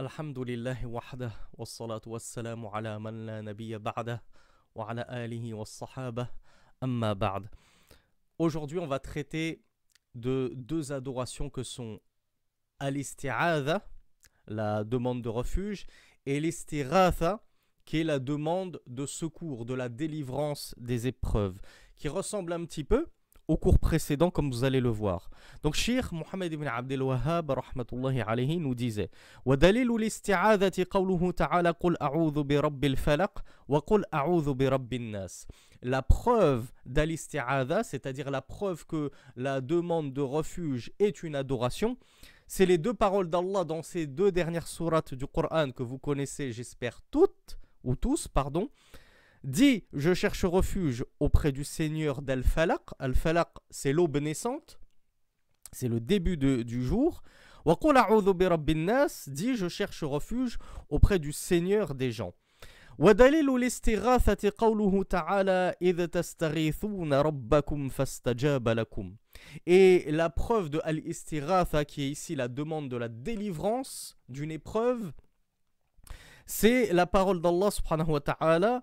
الحمد لله وحده والصلاة والسلام على من لا نبي بعده وعلى آله والصحابة أما بعد Aujourd'hui, on va traiter de deux adorations que sont al-isti'adha, la demande de refuge, et l'istighatha, qui est la demande de secours, de la délivrance des épreuves, qui ressemble un petit peu au cours précédent, comme vous allez le voir. Donc, Shir Mohammed ibn Abdel Wahhab rahmatullahi alayhi, nous disait وَدَلِيلُ الْإِسْتِعَاذَةِ قَوْلُهُ تَعَالَى قُلْ أَعُوذُ بِرَبِّ الْفَلَقِ وَقُلْ أَعُوذُ بِرَبِّ النَّاسِ La preuve d'al-isti'adha, c'est-à-dire la preuve que la demande de refuge est une adoration, c'est les deux paroles d'Allah dans ces deux dernières sourates du Coran que vous connaissez, j'espère toutes, ou tous, pardon, dit Je cherche refuge auprès du Seigneur d'Al-Falaq. Al-Falaq, c'est l'aube naissante, c'est le début de- du jour. وَقُلْ أَعُوذُ بِرَبِّ النَّاسِ dit Je cherche refuge auprès du Seigneur des gens. ودليل الاستغاثة قوله تعالى إذ تستغيثون ربكم فاستجاب لكم Et la preuve de al-istighatha qui est ici la demande de la délivrance d'une épreuve c'est la parole d'Allah subhanahu wa ta'ala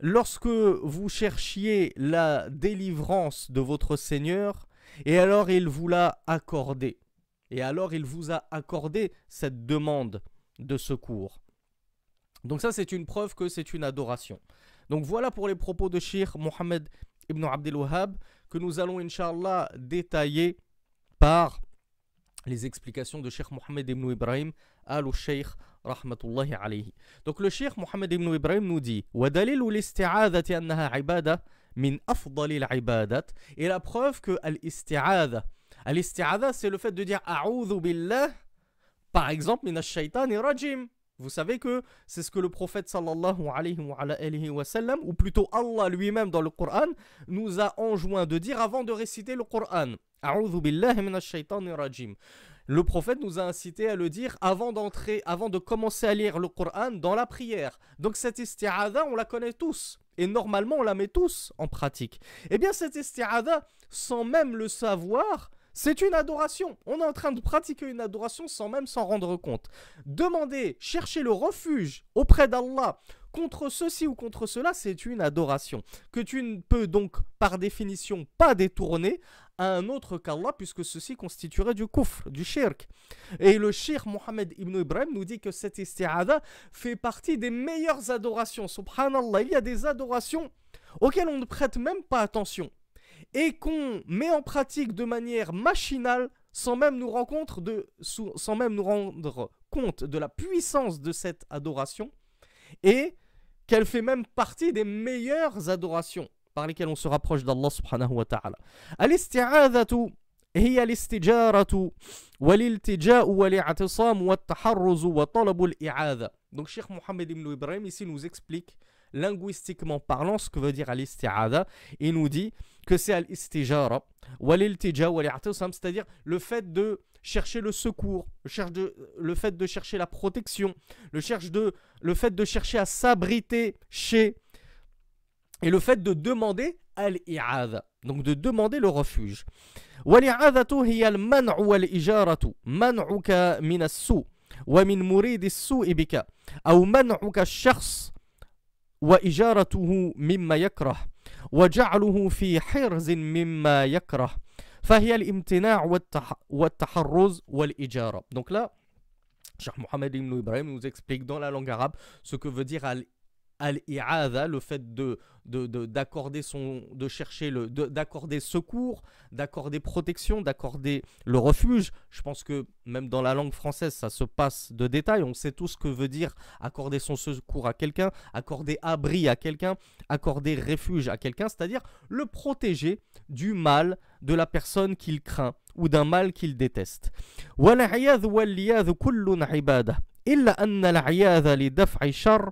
lorsque vous cherchiez la délivrance de votre Seigneur, et alors il vous l'a accordé. Et alors il vous a accordé cette demande de secours. Donc ça c'est une preuve que c'est une adoration. Donc voilà pour les propos de Shir Mohammed ibn Abdel Wahhab que nous allons inshallah détailler par les explications de Sheikh Mohammed ibn Ibrahim al-Sheikh رحمة الله عليه دونك شيخ محمد بن إبراهيم نودي ودليل الاستعاذة أنها عبادة من أفضل العبادات إلى بخوف كو الاستعاذة الاستعاذة سي لو فات دو أعوذ بالله باغ إكزومبل من الشيطان الرجيم Vous savez que c'est ce que le prophète sallallahu alayhi wa, sallam, ou plutôt Allah lui-même dans le Coran, nous a enjoint de dire avant de réciter le Coran. Le prophète nous a incité à le dire avant d'entrer, avant de commencer à lire le Coran dans la prière. Donc cette isti'ada, on la connaît tous. Et normalement, on la met tous en pratique. Eh bien, cette isti'ada, sans même le savoir, c'est une adoration. On est en train de pratiquer une adoration sans même s'en rendre compte. Demander, chercher le refuge auprès d'Allah contre ceci ou contre cela, c'est une adoration. Que tu ne peux donc, par définition, pas détourner à un autre qu'Allah, puisque ceci constituerait du kufr, du shirk. Et le shirk Mohammed ibn Ibrahim nous dit que cette isti'adha fait partie des meilleures adorations. Subhanallah, il y a des adorations auxquelles on ne prête même pas attention et qu'on met en pratique de manière machinale sans même nous rendre compte de, sous- sans même nous rendre compte de la puissance de cette adoration et qu'elle fait même partie des meilleures adorations par lesquelles on se rapproche d'Allah subhanahu wa ta'ala. الاستعاذة هي الاستجارة والالتجاء والاعتصام والتحرز وطلب الإعاذة. Donc Cheikh Mohammed ibn Ibrahim ici nous explique linguistiquement parlant ce que veut dire al-isti'adha et nous dit que c'est al-istijara waliltija wal-i'tisam, c'est-à-dire le fait de chercher le secours, le, cherche de- le fait de chercher la protection, le, cherche de, le fait de chercher à s'abriter chez et le fait de demander al-i'adha, donc de demander le refuge. والإعاذة هي المنع والإجارة منعك من السوء ومن مريد السوء بك أو منعك الشخص وإجارته مما يكره وجعله في حرز مما يكره فهي الامتناع والتح... والتحرز والإجارة donc là Cheikh Mohammed ibn Ibrahim nous explique dans la langue arabe ce que veut dire al-i'adha, le fait de de- de- d'accorder son de chercher le de- d'accorder secours d'accorder protection d'accorder le refuge je pense que même dans la langue française ça se passe de détail on sait tout ce que veut dire accorder son secours à quelqu'un accorder abri à quelqu'un accorder refuge à quelqu'un c'est-à-dire le protéger du mal de la personne qu'il craint ou d'un mal qu'il déteste والعياذ واللياذ كل عبادة إلا أن العياذ لدفع شر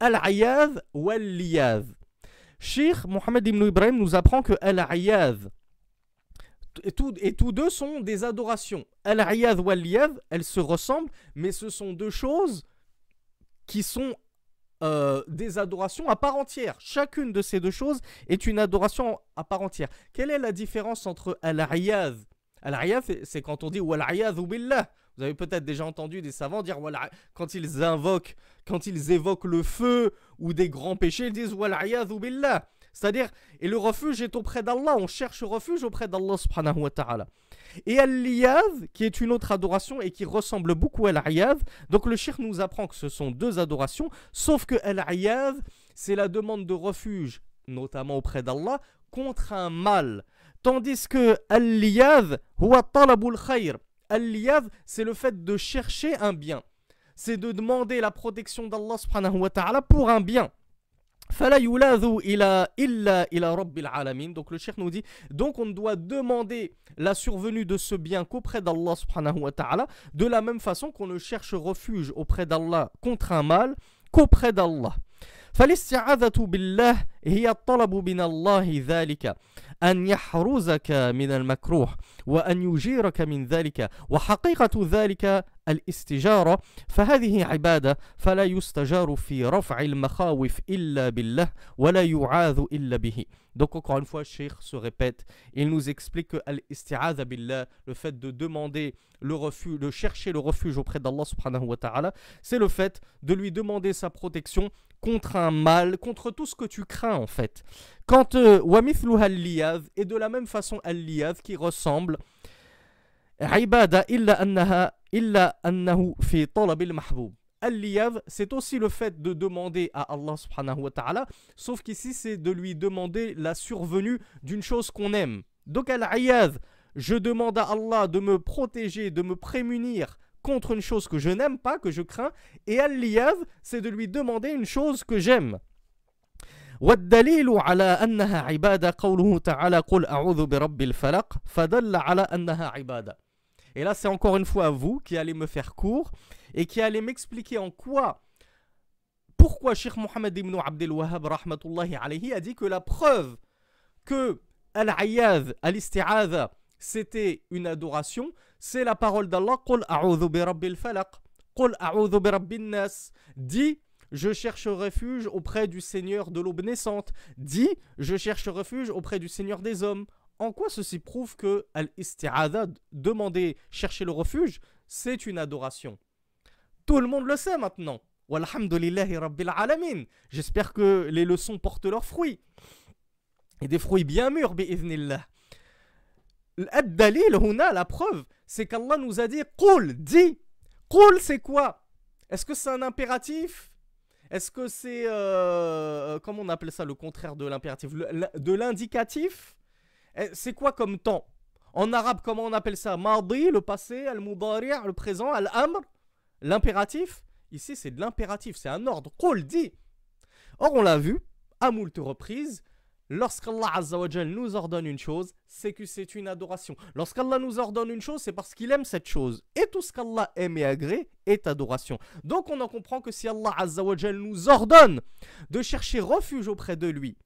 al-ayad ou al-liyad. Sheikh Mohamed ibn Ibrahim nous apprend que al-ayad, et, tous deux sont des adorations. Al-ayad ou al-liyad, elles se ressemblent, mais ce sont deux choses qui sont euh, des adorations à part entière. Chacune de ces deux choses est une adoration à part entière. Quelle est la différence entre al-ayad Al-ayad, c'est quand on dit ou billah. Vous avez peut-être déjà entendu des savants dire quand ils invoquent, quand ils évoquent le feu ou des grands péchés, ils disent billah. C'est-à-dire, et le refuge est auprès d'Allah, on cherche refuge auprès d'Allah subhanahu wa ta'ala. Et Al-Liyad, qui est une autre adoration et qui ressemble beaucoup à Al-Ayad, donc le shir nous apprend que ce sont deux adorations, sauf que Al-Ayad, c'est la demande de refuge, notamment auprès d'Allah, contre un mal. Tandis que Al-Liyad, huwa talabul khayr. Al-Liyad, c'est le fait de chercher un bien. C'est de demander la protection d'Allah subhanahu wa ta'ala pour un bien. Donc le cheikh nous dit donc on doit demander la survenue de ce bien qu'auprès d'Allah subhanahu wa ta'ala de la même façon qu'on ne cherche refuge auprès d'Allah contre un mal qu'auprès d'Allah. فالاستعاذة بالله هي الطلب من الله ذلك أن يحرزك من المكروه وأن يجيرك من ذلك وحقيقة ذلك الاستجارة فهذه عبادة فلا يستجار في رفع المخاوف إلا بالله ولا يعاذ إلا به Donc encore une fois, le Cheikh se répète, il nous explique que al billah, le fait de demander le refuge, de chercher le refuge auprès d'Allah subhanahu wa ta'ala, c'est le fait de lui demander sa protection contre un mal, contre tout ce que tu crains en fait. Quand euh, Wamithlu al et de la même façon al qui ressemble illa annaha illa annahu fi talab al-mahbub. Al-Liyav, c'est aussi le fait de demander à Allah subhanahu wa ta'ala, sauf qu'ici c'est de lui demander la survenue d'une chose qu'on aime. Donc al-Ayad, je demande à Allah de me protéger, de me prémunir contre une chose que je n'aime pas, que je crains, et al-Liyav, c'est de lui demander une chose que j'aime. والدليل على أنها عبادة قوله تعالى قل أعوذ برب الفلق فدل على أنها عبادة Et là, c'est encore une fois vous qui allez me faire court et qui allez m'expliquer en quoi, pourquoi Sheikh Mohammed ibn Abdel Wahhab alayhi a dit que la preuve que Al-Ayyad, Al-Isti'adha, c'était une adoration, c'est la parole d'Allah. Dit je cherche refuge auprès du Seigneur de l'aube naissante. Dit je cherche refuge auprès du Seigneur des hommes. En quoi ceci prouve que Al-Isti'adha, demander, chercher le refuge, c'est une adoration? Tout le monde le sait maintenant. J'espère que les leçons portent leurs fruits. Et des fruits bien mûrs, bi'idhnillah. Ad-dalil, la preuve, c'est qu'Allah nous a dit Qul, dis. Qul, c'est quoi? Est-ce que c'est un impératif? Est-ce que c'est. Euh, comment on appelle ça le contraire de l'impératif? De l'indicatif? Eh, c'est quoi comme temps? En arabe, comment on appelle ça? Mardi, le passé, al-mudari', le présent, al-amr, l'impératif? Ici, c'est de l'impératif, c'est un ordre. Qul, dit. Or, on l'a vu, à moult reprises, lorsqu'Allah Azzawajal nous ordonne une chose, c'est que c'est une adoration. Lorsqu'Allah nous ordonne une chose, c'est parce qu'il aime cette chose. Et tout ce qu'Allah aime et agrée est adoration. Donc on en comprend que si Allah Azzawajal nous ordonne de chercher refuge auprès de lui,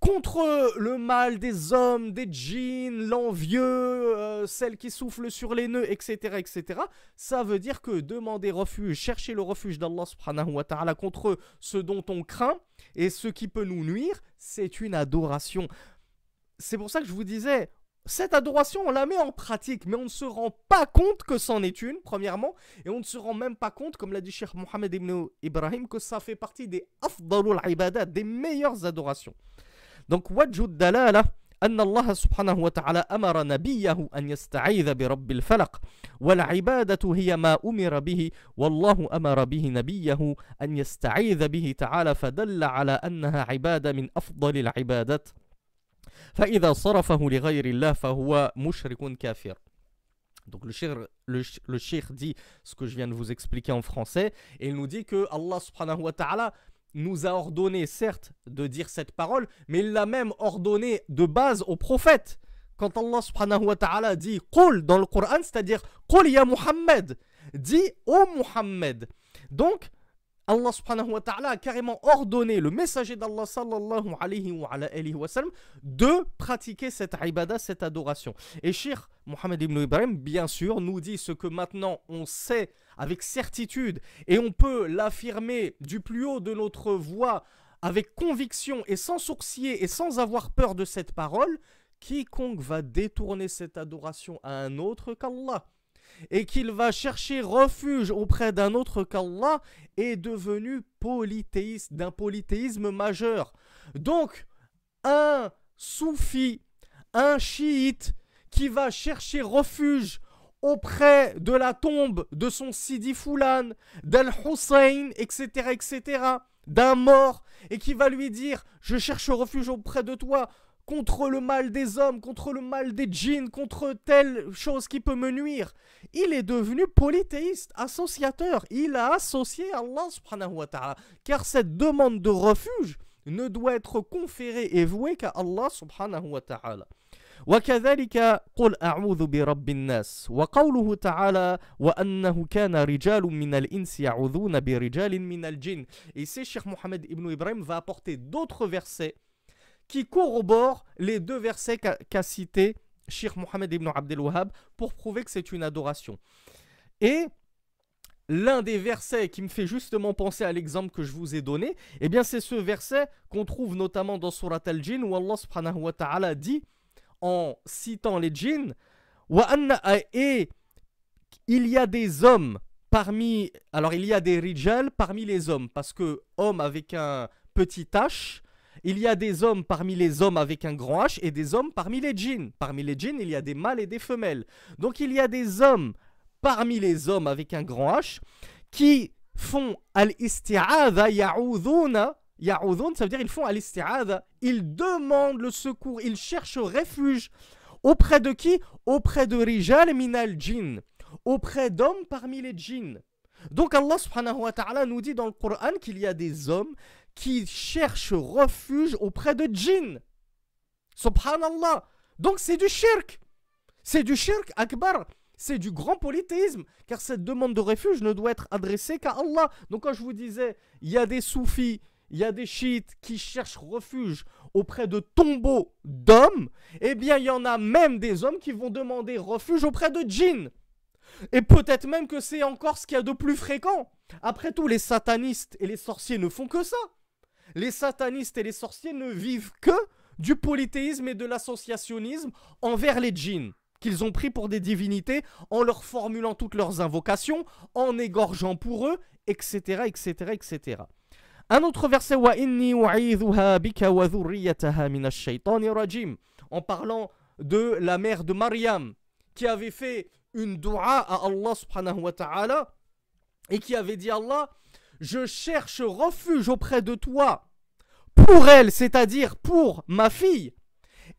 contre le mal des hommes, des djinns, l'envieux, euh, celle qui souffle sur les nœuds, etc., etc., ça veut dire que demander refuge, chercher le refuge d'Allah subhanahu wa ta'ala contre ce dont on craint et ce qui peut nous nuire, c'est une adoration. C'est pour ça que je vous disais, cette adoration, on la met en pratique, mais on ne se rend pas compte que c'en est une, premièrement, et on ne se rend même pas compte, comme l'a dit Cheikh Mohammed ibn Ibrahim, que ça fait partie des afdalul ibadat, des meilleures adorations. Donc, وجه الدلالة أن الله سبحانه وتعالى أمر نبيه أن يستعيذ برب الفلق والعبادة هي ما أمر به والله أمر به نبيه أن يستعيذ به تعالى فدل على أنها عبادة من أفضل العبادات فإذا صرفه لغير الله فهو مشرك كافر Donc le cheikh, le, le cheikh dit ce que je viens de vous expliquer en français et il nous dit que Allah subhanahu wa ta'ala nous a ordonné, certes, de dire cette parole, mais il l'a même ordonné de base aux prophètes quand Allah subhanahu wa ta'ala dit Qul dans le Coran, c'est-à-dire Qul ya Muhammad, dit ô Muhammad. Donc, Allah subhanahu wa ta'ala a carrément ordonné le messager d'Allah sallallahu alayhi wa, de pratiquer cette cette adoration. Et Sheikh Mohammed ibn Ibrahim, bien sûr, nous dit ce que maintenant on sait avec certitude et on peut l'affirmer du plus haut de notre voix avec conviction et sans sourcier et sans avoir peur de cette parole, quiconque va détourner cette adoration à un autre qu'Allah et qu'il va chercher refuge auprès d'un autre qu'Allah est devenu polythéiste, d'un polythéisme majeur. Donc, un soufi, un chiite qui va chercher refuge auprès de la tombe de son Sidi Foulan, d'Al-Hussein, etc., etc., d'un mort, et qui va lui dire Je cherche refuge auprès de toi contre le mal des hommes, contre le mal des djinns, contre telle chose qui peut me nuire. Il est devenu polythéiste, associateur. Il a associé Allah subhanahu wa ta'ala. Car cette demande de refuge ne doit être conférée et vouée qu'à Allah subhanahu wa ta'ala. وكذلك قل أعوذ برب الناس وقوله تعالى وأنه كان رجال من الإنس يعوذون برجال من الجن Et ici, Cheikh Mohammed ibn Ibrahim va apporter d'autres versets qui corrobore les deux versets qu'a cité Sheikh Mohammed ibn Abdel Wahhab pour prouver que c'est une adoration. Et l'un des versets qui me fait justement penser à l'exemple que je vous ai donné, eh bien c'est ce verset qu'on trouve notamment dans Surat al-Jinn où Allah subhanahu wa ta'ala dit en citant les djinns et il y a des hommes parmi alors il y a des rijal parmi les hommes parce que homme avec un petit h il y a des hommes parmi les hommes avec un grand H et des hommes parmi les djinns. Parmi les djinns, il y a des mâles et des femelles. Donc il y a des hommes parmi les hommes avec un grand H qui font al-isti'adha ya'udhuna. Ya'udhun, ça veut dire ils font al-isti'adha. Ils demandent le secours, ils cherchent refuge. Auprès de qui? Auprès de rijal minal jinn. Auprès d'hommes parmi les djinns. Donc Allah subhanahu wa ta'ala nous dit dans le Coran qu'il y a des hommes qui cherche refuge auprès de djinns. Subhanallah. Donc c'est du shirk. C'est du shirk akbar. C'est du grand polythéisme. Car cette demande de refuge ne doit être adressée qu'à Allah. Donc quand je vous disais, il y a des soufis, il y a des chiites qui cherchent refuge auprès de tombeaux d'hommes, eh bien il y en a même des hommes qui vont demander refuge auprès de djinns. Et peut-être même que c'est encore ce qu'il y a de plus fréquent. Après tout, les satanistes et les sorciers ne font que ça les satanistes et les sorciers ne vivent que du polythéisme et de l'associationnisme envers les djinns qu'ils ont pris pour des divinités en leur formulant toutes leurs invocations, en égorgeant pour eux, etc., etc., etc. Un autre verset bika en parlant de la mère de Mariam qui avait fait une dua à Allah subhanahu wa ta'ala et qui avait dit Allah je cherche refuge auprès de toi pour elle, c'est-à-dire pour ma fille,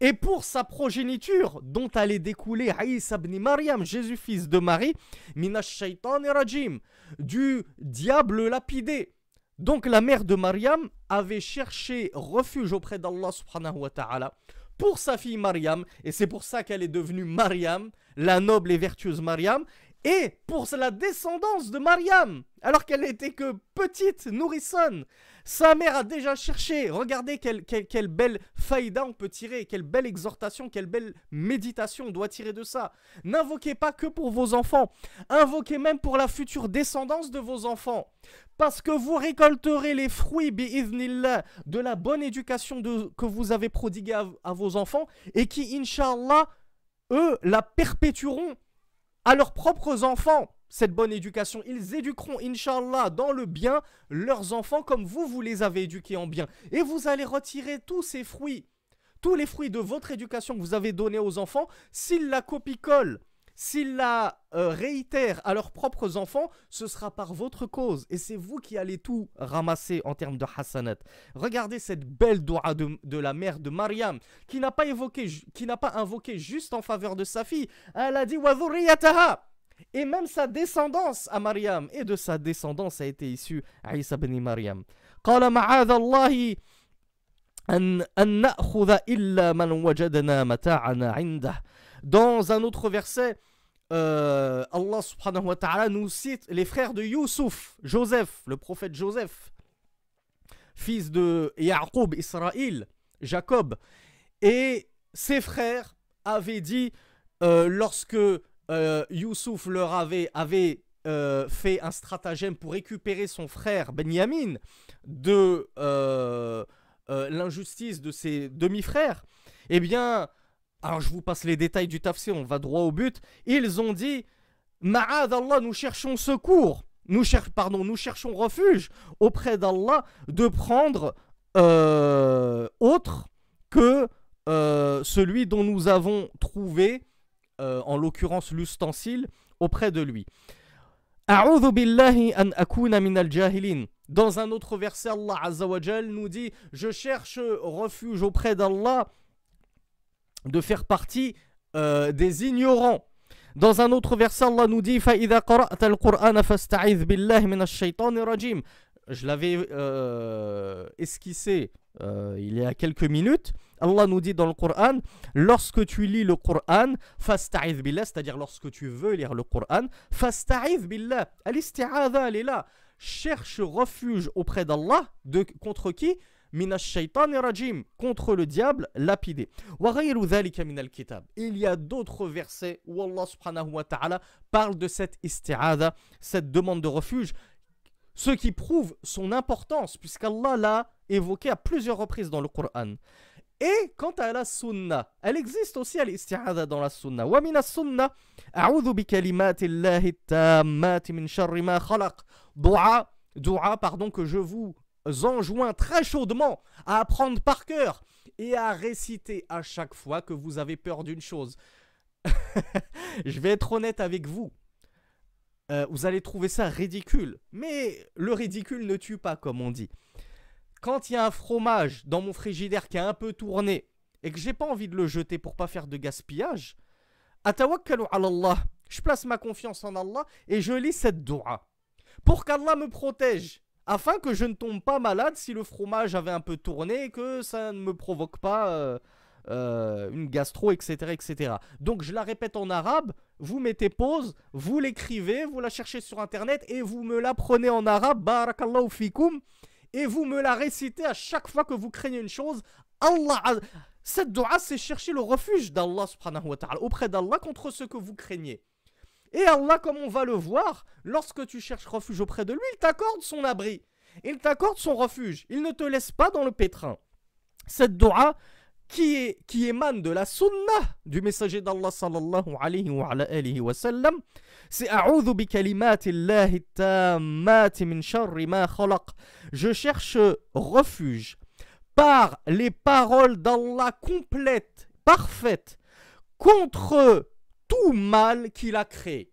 et pour sa progéniture dont allait découler Aïs ibn Maryam, Jésus fils de Marie, minash shaitan rajim, du diable lapidé. Donc la mère de Maryam avait cherché refuge auprès d'Allah subhanahu wa ta'ala pour sa fille Maryam, et c'est pour ça qu'elle est devenue Maryam, la noble et vertueuse Maryam, et pour la descendance de Mariam, alors qu'elle n'était que petite nourrissonne. Sa mère a déjà cherché. Regardez quelle, belle faïda on peut tirer, quelle belle exhortation, quelle belle méditation on doit tirer de ça. N'invoquez pas que pour vos enfants, invoquez même pour la future descendance de vos enfants. Parce que vous récolterez les fruits, de la bonne éducation que vous avez prodiguée à, à vos enfants et qui, inshallah, eux, la perpétueront à leurs propres enfants cette bonne éducation. Ils éduqueront, inshallah, dans le bien leurs enfants comme vous, vous les avez éduqués en bien. Et vous allez retirer tous ces fruits, tous les fruits de votre éducation que vous avez donnés aux enfants, s'ils la copie-collent, s'ils la euh, réitèrent à leurs propres enfants, ce sera par votre cause. Et c'est vous qui allez tout ramasser en termes de hasanat. Regardez cette belle doua de, la mère de Mariam, qui n'a pas évoqué, qui n'a pas invoqué juste en faveur de sa fille. Elle a dit et même sa descendance à Mariam. Et de sa descendance a été issu Isa ibn Mariam. قال معاذ الله Dans un autre verset, euh, Allah subhanahu wa ta'ala nous cite les frères de Youssouf, Joseph, le prophète Joseph, fils de Yaqub, Israël, Jacob. Et ses frères avaient dit, euh, lorsque euh, Youssouf leur avait, euh, fait un stratagème pour récupérer son frère Benyamin de l'injustice de ses demi-frères, eh bien, alors je vous passe les détails du tafsir, on va droit au but. Ils ont dit Ma'ad Allah, nous cherchons secours, nous, pardon, nous cherchons refuge auprès d'Allah de prendre euh, autre que euh, celui dont nous avons trouvé, euh, en l'occurrence l'ustensile, auprès de lui. Dans un autre verset, Allah Azza nous dit Je cherche refuge auprès d'Allah de faire partie euh, des ignorants. Dans un autre verset, Allah nous dit Je l'avais euh, esquissé il y a quelques minutes. Allah nous dit dans le Coran lorsque tu lis le Coran, billah, c'est-à-dire lorsque tu veux lire le Coran, fasta'idh billah. Al-isti'adha, elle est là. Cherche refuge auprès d'Allah. De, contre qui? Rajim contre le diable lapidé. Il y a d'autres versets où Allah subhanahu wa ta'ala parle de cette isti'ada, cette demande de refuge, ce qui prouve son importance puisqu'Allah l'a évoqué à plusieurs reprises dans le Coran. Et quant à la sunna, elle existe aussi à l'isti'ada dans la sunna. Wa min sunna a'udhu bi kalimatillahi tammati min sharri ma khalaq. Dua, dua pardon que je vous enjoint très chaudement à apprendre par cœur et à réciter à chaque fois que vous avez peur d'une chose. Je vais être honnête avec vous. Euh, vous allez trouver ça ridicule. Mais le ridicule ne tue pas, comme on dit. Quand il y a un fromage dans mon frigidaire qui a un peu tourné et que j'ai pas envie de le jeter pour pas faire de gaspillage, atawakkalu Allah. Je place ma confiance en Allah et je lis cette dua. Pour qu'Allah me protège afin que je ne tombe pas malade si le fromage avait un peu tourné et que ça ne me provoque pas euh, euh, une gastro, etc., etc. Donc je la répète en arabe, vous mettez pause, vous l'écrivez, vous la cherchez sur internet et vous me la prenez en arabe, barakallahu fikum, et vous me la récitez à chaque fois que vous craignez une chose. Allah, cette dua, c'est chercher le refuge d'Allah subhanahu wa ta'ala, auprès d'Allah contre ce que vous craignez. Et Allah, comme on va le voir, lorsque tu cherches refuge auprès de lui, il t'accorde son abri. Il t'accorde son refuge. Il ne te laisse pas dans le pétrin. Cette dua qui, qui émane de la sunnah du messager d'Allah sallallahu alayhi wa, alayhi wa c'est A'udhu bi kalimatillahi tammati min sharri ma khalaq. Je cherche refuge par les paroles d'Allah complètes, parfaites, contre tout mal qu'il a créé.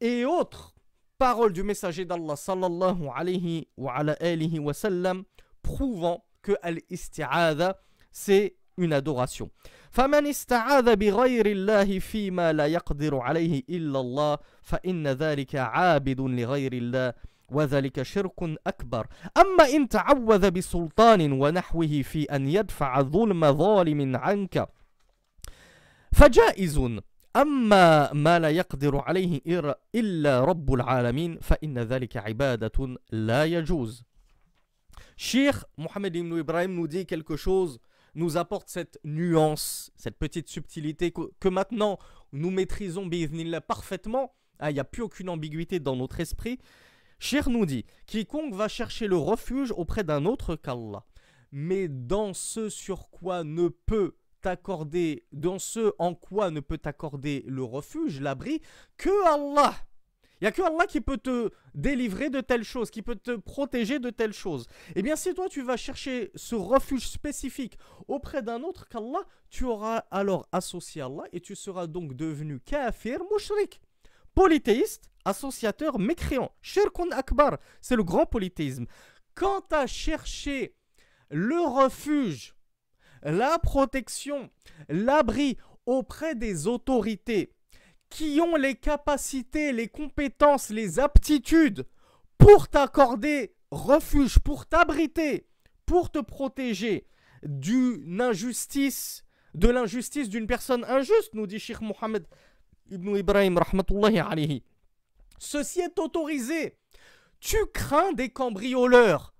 Et autres paroles du messager d'Allah sallallahu alayhi wa ala alihi wa sallam prouvant que al-isti'adha c'est une adoration. فمن استعاذ بغير الله فيما لا يقدر عليه إلا الله فإن ذلك عابد لغير الله وذلك شرك أكبر. أما إن تعوذ بسلطان ونحوه في أن يدفع ظلم ظالم عنك فجائز. أما ما لا يقدر عليه إلا رب العالمين فإن ذلك عبادة لا يجوز. Cheikh Mohamed Ibn Ibrahim nous dit quelque chose, nous apporte cette nuance, cette petite subtilité que, maintenant nous maîtrisons parfaitement. Ah, il n'y a plus aucune ambiguïté dans notre esprit. Cher nous dit Quiconque va chercher le refuge auprès d'un autre qu'Allah, mais dans ce sur quoi ne peut t'accorder, dans ce en quoi ne peut t'accorder le refuge, l'abri, que Allah. Il n'y a que Allah qui peut te délivrer de telle chose, qui peut te protéger de telle chose. Eh bien, si toi tu vas chercher ce refuge spécifique auprès d'un autre qu'Allah, tu auras alors associé Allah et tu seras donc devenu kafir, mushrik, polythéiste associateur mécréant. Shirkun Akbar, c'est le grand polythéisme. Quant à chercher le refuge, la protection, l'abri auprès des autorités qui ont les capacités, les compétences, les aptitudes pour t'accorder refuge, pour t'abriter, pour te protéger d'une injustice, de l'injustice d'une personne injuste, nous dit Sheikh Mohammed ibn Ibrahim, rahmatullahi alayhi. Ceci est autorisé. Tu crains des cambrioleurs.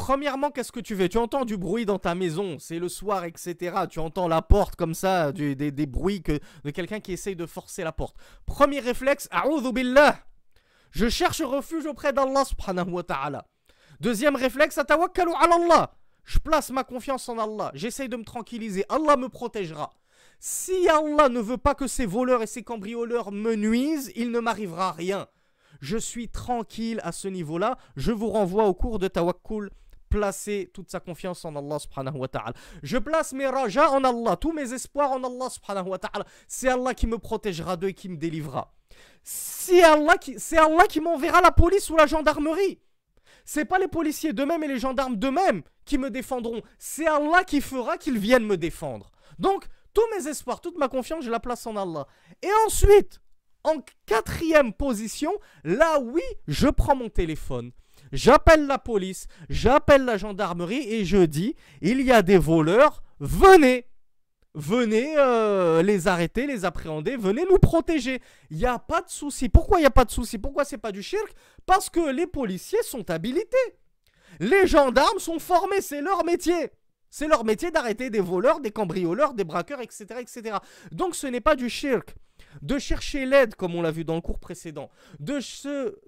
Premièrement, qu'est-ce que tu fais? Tu entends du bruit dans ta maison, c'est le soir, etc. Tu entends la porte comme ça, des, bruits de quelqu'un qui essaye de forcer la porte. Premier réflexe, billah. Je cherche refuge auprès d'Allah subhanahu wa ta'ala. Deuxième réflexe, atawakkalu ala Allah. Je place ma confiance en Allah. J'essaye de me tranquilliser. Allah me protégera. Si Allah ne veut pas que ces voleurs et ces cambrioleurs me nuisent, il ne m'arrivera rien. Je suis tranquille à ce niveau-là. Je vous renvoie au cours de Tawakkul. Placer toute sa confiance en Allah subhanahu ta'ala. Je place mes rajas en Allah, tous mes espoirs en Allah subhanahu ta'ala. C'est Allah qui me protégera d'eux et qui me délivrera. C'est Allah qui, c'est Allah qui m'enverra la police ou la gendarmerie. C'est pas les policiers d'eux-mêmes et les gendarmes d'eux-mêmes qui me défendront. C'est Allah qui fera qu'ils viennent me défendre. Donc, tous mes espoirs, toute ma confiance, je la place en Allah. Et ensuite, en quatrième position, là oui, je prends mon téléphone. J'appelle la police, j'appelle la gendarmerie et je dis, il y a des voleurs, venez, venez euh, les arrêter, les appréhender, venez nous protéger. Il n'y a pas de souci. Pourquoi il n'y a pas de souci? Pourquoi c'est pas du shirk Parce que les policiers sont habilités. Les gendarmes sont formés, c'est leur métier. C'est leur métier d'arrêter des voleurs, des cambrioleurs, des braqueurs, etc. etc. Donc ce n'est pas du shirk. De chercher l'aide, comme on l'a vu dans le cours précédent, de,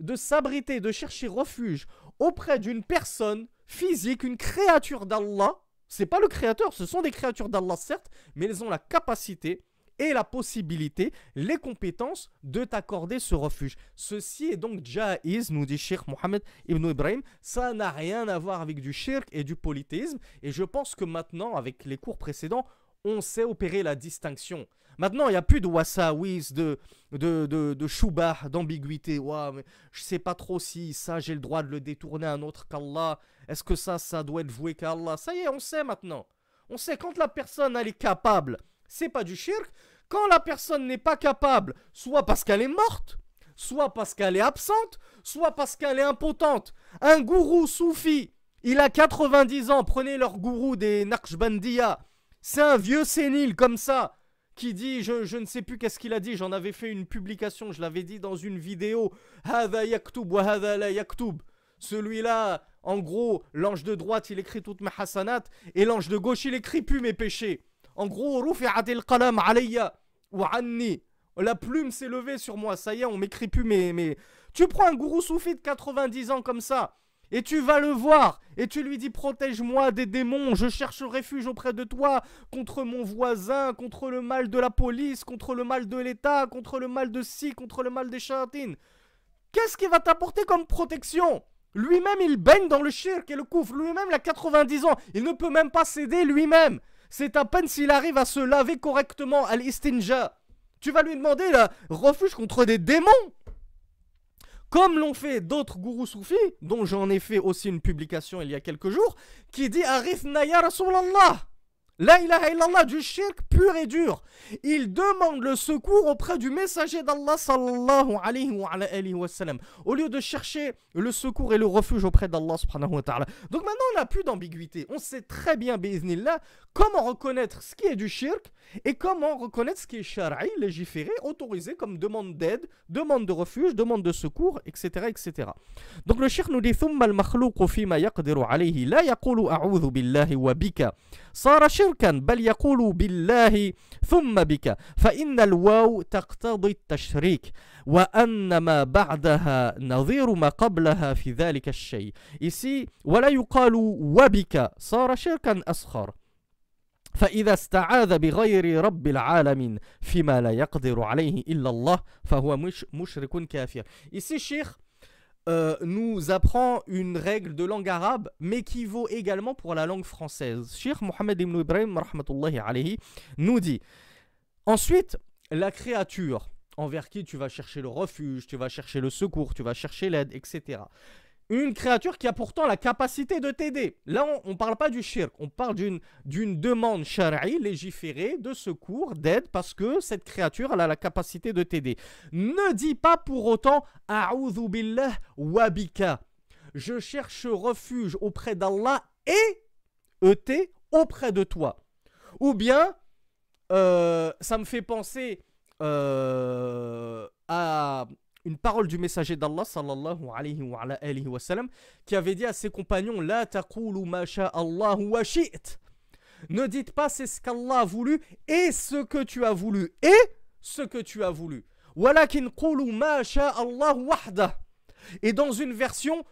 de s'abriter, de chercher refuge auprès d'une personne physique, une créature d'Allah. C'est pas le créateur, ce sont des créatures d'Allah certes, mais elles ont la capacité et la possibilité, les compétences de t'accorder ce refuge. Ceci est donc ja'iz, nous dit Sheikh Mohammed ibn Ibrahim. Ça n'a rien à voir avec du shirk et du polythéisme. Et je pense que maintenant, avec les cours précédents, on sait opérer la distinction. Maintenant, il n'y a plus de wasawiz, de, de, de, d'ambiguïté. Ouais, mais sais pas trop si ça, j'ai le droit de le détourner à un autre qu'Allah. Est-ce que ça, ça doit être voué qu'à Allah? Ça y est, on sait maintenant. On sait quand la personne, elle est capable, c'est pas du shirk. Quand la personne n'est pas capable, soit parce qu'elle est morte, soit parce qu'elle est absente, soit parce qu'elle est impotente. Un gourou soufi, il a 90 ans, prenez leur gourou des Naqshbandiya. C'est un vieux sénile comme ça qui dit, je, ne sais plus qu'est-ce qu'il a dit, j'en avais fait une publication, je l'avais dit dans une vidéo. Hada hada la. Celui-là, en gros, l'ange de droite, il écrit toutes mes hasanat, et l'ange de gauche, il écrit plus mes péchés. En gros. La plume s'est levée sur moi, ça y est, on m'écrit plus mes, mes... Tu prends un gourou soufi de 90 ans comme ça, et tu vas le voir, et tu lui dis protège-moi des démons, je cherche refuge auprès de toi, contre mon voisin, contre le mal de la police, contre le mal de l'État, contre le mal de ci, contre le mal des chatines. Qu'est-ce qu'il va t'apporter comme protection? Lui-même, il baigne dans le shirk et le couvre. Lui-même, il a 90 ans. Il ne peut même pas céder lui-même. C'est à peine s'il arrive à se laver correctement à l'istinja. Tu vas lui demander la refuge contre des démons. Comme l'ont fait d'autres gourous soufis, dont j'en ai fait aussi une publication il y a quelques jours, qui dit Arif Naya Rasulallah. La ilaha illallah, du shirk pur et dur. Il demande le secours auprès du messager d'Allah sallallahu alayhi wa, alayhi wa sallam, au lieu de chercher le secours et le refuge auprès d'Allah subhanahu wa ta'ala. Donc maintenant on n'a plus d'ambiguïté. On sait très bien, bi'iznillah, comment reconnaître ce qui est du shirk et comment reconnaître ce qui est shara'i, légiféré, autorisé comme demande d'aide, demande de refuge, demande de secours, etc. etc. Donc le shirk nous dit ثم المخلوق فيما يقدر عليه لا يقول أعوذ بالله وبك صار شركا بل يقول بالله ثم بك فإن الواو تقتضي التشريك وأن ما بعدها نظير ما قبلها في ذلك الشيء. Ici ولا يقال وبك صار شركا أسخر فإذا استعاذ بغير رب العالمين فيما لا يقدر عليه إلا الله فهو مش مشرك كافر. Ici, Cheikh euh, nous apprend une règle de langue arabe, mais qui vaut également pour la langue française. Cheikh Mohammed ibn Ibrahim alayhi, nous dit Ensuite, la créature envers qui tu vas chercher le refuge, tu vas chercher le secours, tu vas chercher l'aide, etc. une créature qui a pourtant la capacité de t'aider. Là, on ne parle pas du shirk, on parle d'une demande shari'i, légiférée, de secours, d'aide, parce que cette créature, a la capacité de t'aider. Ne dis pas pour autant « A'udhu billah wabika » je cherche refuge auprès d'Allah et ET auprès de toi. Ou bien, euh, ça me fait penser euh, à une parole du messager d'Allah sallallahu alayhi wa, sallam, qui avait dit à ses compagnons La ma Allah wa. Ne dites pas c'est ce qu'Allah a voulu et ce que tu as voulu et ce que tu as voulu. Walakin qulu ma Allah wahda. Et dans une version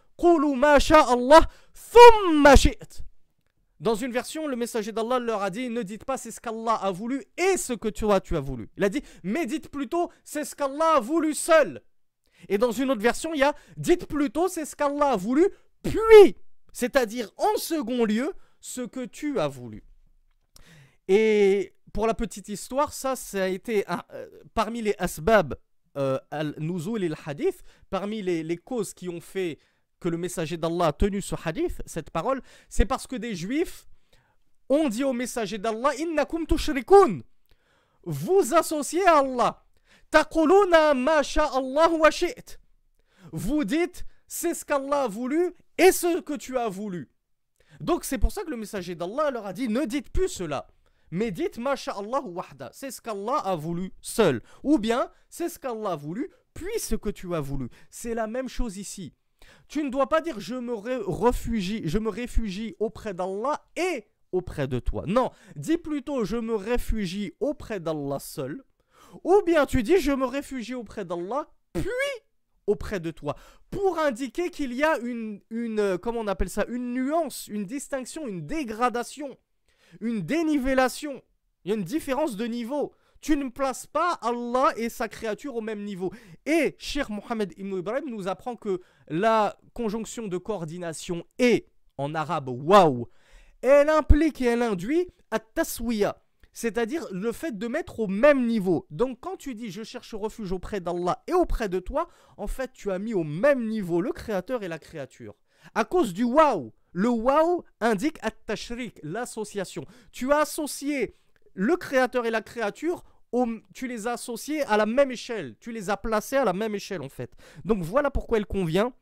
dans une version, le messager d'Allah leur a dit Ne dites pas c'est ce qu'Allah a voulu et ce que toi tu as voulu. Il a dit Mais dites plutôt c'est ce qu'Allah a voulu seul. Et dans une autre version, il y a Dites plutôt c'est ce qu'Allah a voulu puis, c'est-à-dire en second lieu, ce que tu as voulu. Et pour la petite histoire, ça, ça a été euh, parmi les asbab euh, al-nuzul et hadith parmi les, causes qui ont fait que le messager d'Allah a tenu ce hadith, cette parole, c'est parce que des juifs ont dit au messager d'Allah Innakum tushrikun. Vous associez à Allah. Allah wa Vous dites c'est ce qu'Allah a voulu et ce que tu as voulu. Donc c'est pour ça que le messager d'Allah leur a dit ne dites plus cela. Mais dites Allah wahda, c'est ce qu'Allah a voulu seul. Ou bien c'est ce qu'Allah a voulu, puis ce que tu as voulu. C'est la même chose ici. Tu ne dois pas dire je me je me réfugie auprès d'Allah et auprès de toi. Non, dis plutôt je me réfugie auprès d'Allah seul. Ou bien tu dis je me réfugie auprès d'Allah puis auprès de toi pour indiquer qu'il y a une, une comment on appelle ça une nuance, une distinction, une dégradation, une dénivellation. Il y a une différence de niveau. Tu ne places pas Allah et sa créature au même niveau. Et Cheikh Mohammed Ibn Ibrahim nous apprend que la conjonction de coordination est, en arabe, waouh, elle implique et elle induit at-taswiya, c'est-à-dire le fait de mettre au même niveau. Donc quand tu dis je cherche refuge auprès d'Allah et auprès de toi, en fait tu as mis au même niveau le créateur et la créature. À cause du waouh, le waouh indique at-tashrik, l'association. Tu as associé le créateur et la créature tu les as associés à la même échelle, tu les as placés à la même échelle en fait. Donc voilà pourquoi il convient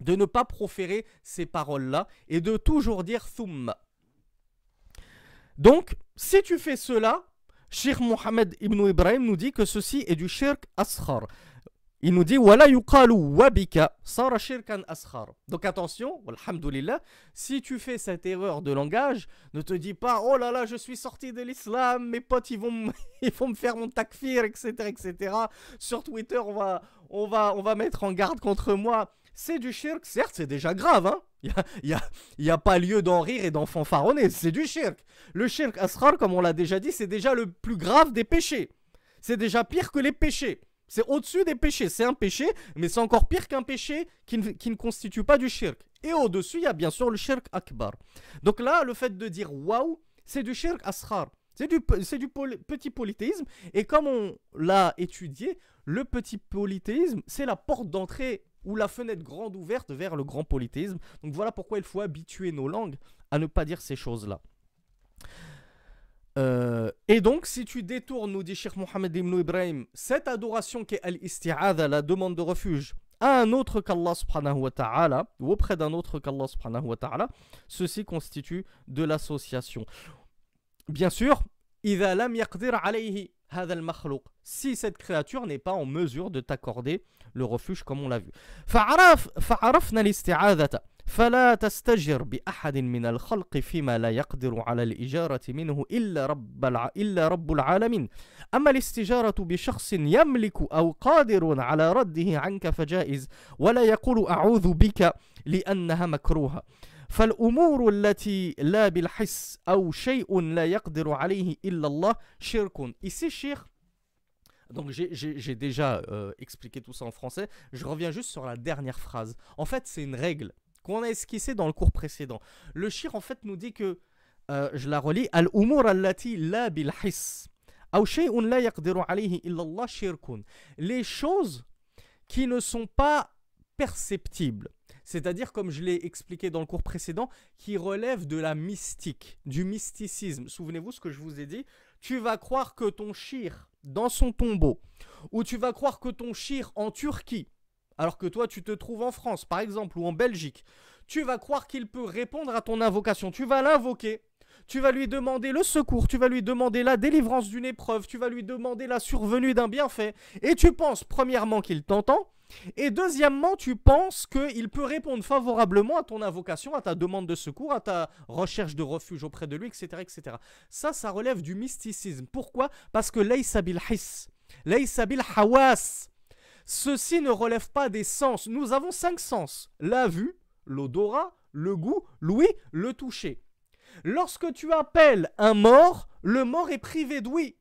de ne pas proférer ces paroles-là et de toujours dire thumma. Donc, si tu fais cela, Sheikh Mohammed ibn Ibrahim nous dit que ceci est du shirk askhar. Il nous dit wala yuqalu wabika sara shirkan askhar. Donc attention, alhamdulillah, si tu fais cette erreur de langage, ne te dis pas oh là là, je suis sorti de l'islam, mes potes ils vont ils vont me faire mon takfir etc etc. Sur Twitter, on va on va on va mettre en garde contre moi. C'est du shirk, certes, c'est déjà grave hein. Il n'y a, y a, pas lieu d'en rire et d'en fanfaronner, c'est du shirk. Le shirk askhar, comme on l'a déjà dit, c'est déjà le plus grave des péchés. C'est déjà pire que les péchés. C'est au-dessus des péchés. C'est un péché, mais c'est encore pire qu'un péché qui ne, constitue pas du shirk. Et au-dessus, il y a bien sûr le shirk akbar. Donc là, le fait de dire waouh, c'est du shirk ashar. C'est du, du petit polythéisme. Et comme on l'a étudié, le petit polythéisme, c'est la porte d'entrée ou la fenêtre grande ouverte vers le grand polythéisme. Donc voilà pourquoi il faut habituer nos langues à ne pas dire ces choses-là. Euh, et donc, si tu détournes, nous dit Sheikh Mohammed ibn Ibrahim, cette adoration qui est al-isti'adha, la demande de refuge, à un autre qu'Allah subhanahu wa ta'ala, ou auprès d'un autre qu'Allah subhanahu wa ta'ala, ceci constitue de l'association. Bien sûr, إذا لم يقدر عليه هذا المخلوق si cette créature n'est pas en mesure de t'accorder le refuge comme on l'a vu. فعرف فعرفنا الاستعاذة فلا تستجر بأحد من الخلق فيما لا يقدر على الإجارة منه إلا رب, الع... إلا رب العالمين أما الاستجارة بشخص يملك أو قادر على رده عنك فجائز ولا يقول أعوذ بك لأنها مكروهة فالأمور التي لا بالحس أو شيء لا يقدر عليه إلا الله شرك Ici, Shir, donc j'ai déjà euh, expliqué tout ça en français. Je reviens juste sur la dernière phrase. En fait, c'est une règle qu'on a esquissé dans le cours précédent. Le shir en fait nous dit que, euh, je la relis, Al-umur allati la bil his. Les choses qui ne sont pas perceptibles. c'est-à-dire comme je l'ai expliqué dans le cours précédent, qui relève de la mystique, du mysticisme. Souvenez-vous ce que je vous ai dit, tu vas croire que ton shir dans son tombeau, ou tu vas croire que ton shir en Turquie, alors que toi tu te trouves en France par exemple, ou en Belgique, tu vas croire qu'il peut répondre à ton invocation, tu vas l'invoquer, tu vas lui demander le secours, tu vas lui demander la délivrance d'une épreuve, tu vas lui demander la survenue d'un bienfait, et tu penses premièrement qu'il t'entend, et deuxièmement, tu penses qu'il peut répondre favorablement à ton invocation, à ta demande de secours, à ta recherche de refuge auprès de lui, etc. etc. Ça, ça relève du mysticisme. Pourquoi? Parce que laysabil his, laysabil hawas, ceci ne relève pas des sens. Nous avons cinq sens. La vue, l'odorat, le goût, l'ouïe, le toucher. Lorsque tu appelles un mort, le mort est privé d'ouïe.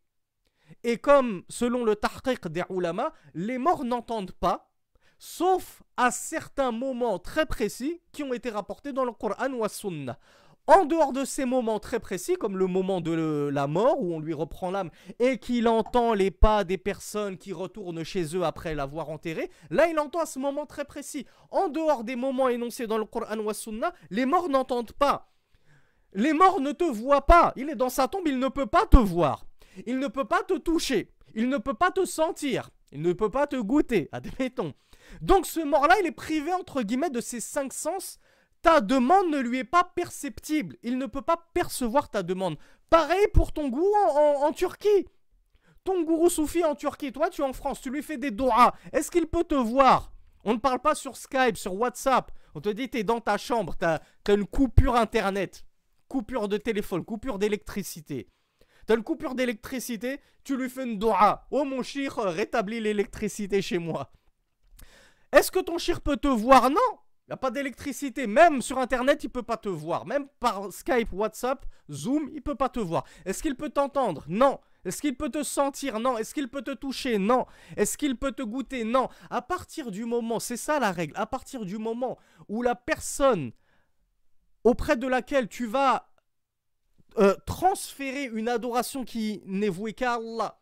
Et comme, selon le tahqiq des ulama, les morts n'entendent pas, sauf à certains moments très précis qui ont été rapportés dans le Coran ou. En dehors de ces moments très précis, comme le moment de la mort où on lui reprend l'âme et qu'il entend les pas des personnes qui retournent chez eux après l'avoir enterré, là il entend à ce moment très précis. En dehors des moments énoncés dans le Coran ou les morts n'entendent pas. Les morts ne te voient pas. Il est dans sa tombe, il ne peut pas te voir. Il ne peut pas te toucher. Il ne peut pas te sentir. Il ne peut pas te goûter, admettons. Donc ce mort-là, il est privé, entre guillemets, de ses cinq sens. Ta demande ne lui est pas perceptible. Il ne peut pas percevoir ta demande. Pareil pour ton gourou en, Turquie. Ton gourou soufi en Turquie, toi tu es en France, tu lui fais des doigts. Est-ce qu'il peut te voir? On ne parle pas sur Skype, sur WhatsApp. On te dit, tu es dans ta chambre, tu as une coupure internet coupure de téléphone, coupure d'électricité. T'as une coupure d'électricité, tu lui fais une doha. Oh mon chir, rétablis l'électricité chez moi. Est-ce que ton chir peut te voir? Non il n'y a pas d'électricité. Même sur Internet, il peut pas te voir. Même par Skype, WhatsApp, Zoom, il peut pas te voir. Est-ce qu'il peut t'entendre? Non. Est-ce qu'il peut te sentir? Non. Est-ce qu'il peut te toucher? Non. Est-ce qu'il peut te goûter? Non. À partir du moment, c'est ça la règle, à partir du moment où la personne auprès de laquelle tu vas euh, transférer une adoration qui n'est vouée qu'à Allah,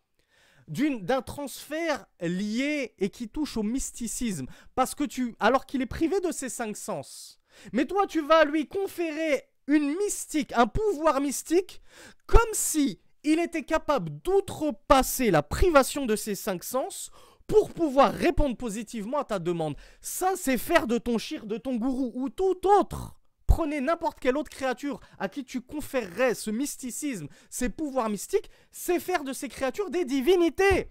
d'un transfert lié et qui touche au mysticisme, parce que tu, alors qu'il est privé de ses cinq sens, mais toi tu vas lui conférer une mystique, un pouvoir mystique, comme si il était capable d'outrepasser la privation de ses cinq sens pour pouvoir répondre positivement à ta demande. Ça, c'est faire de ton shir, de ton gourou ou tout autre Prenez n'importe quelle autre créature à qui tu conférerais ce mysticisme, ces pouvoirs mystiques, c'est faire de ces créatures des divinités.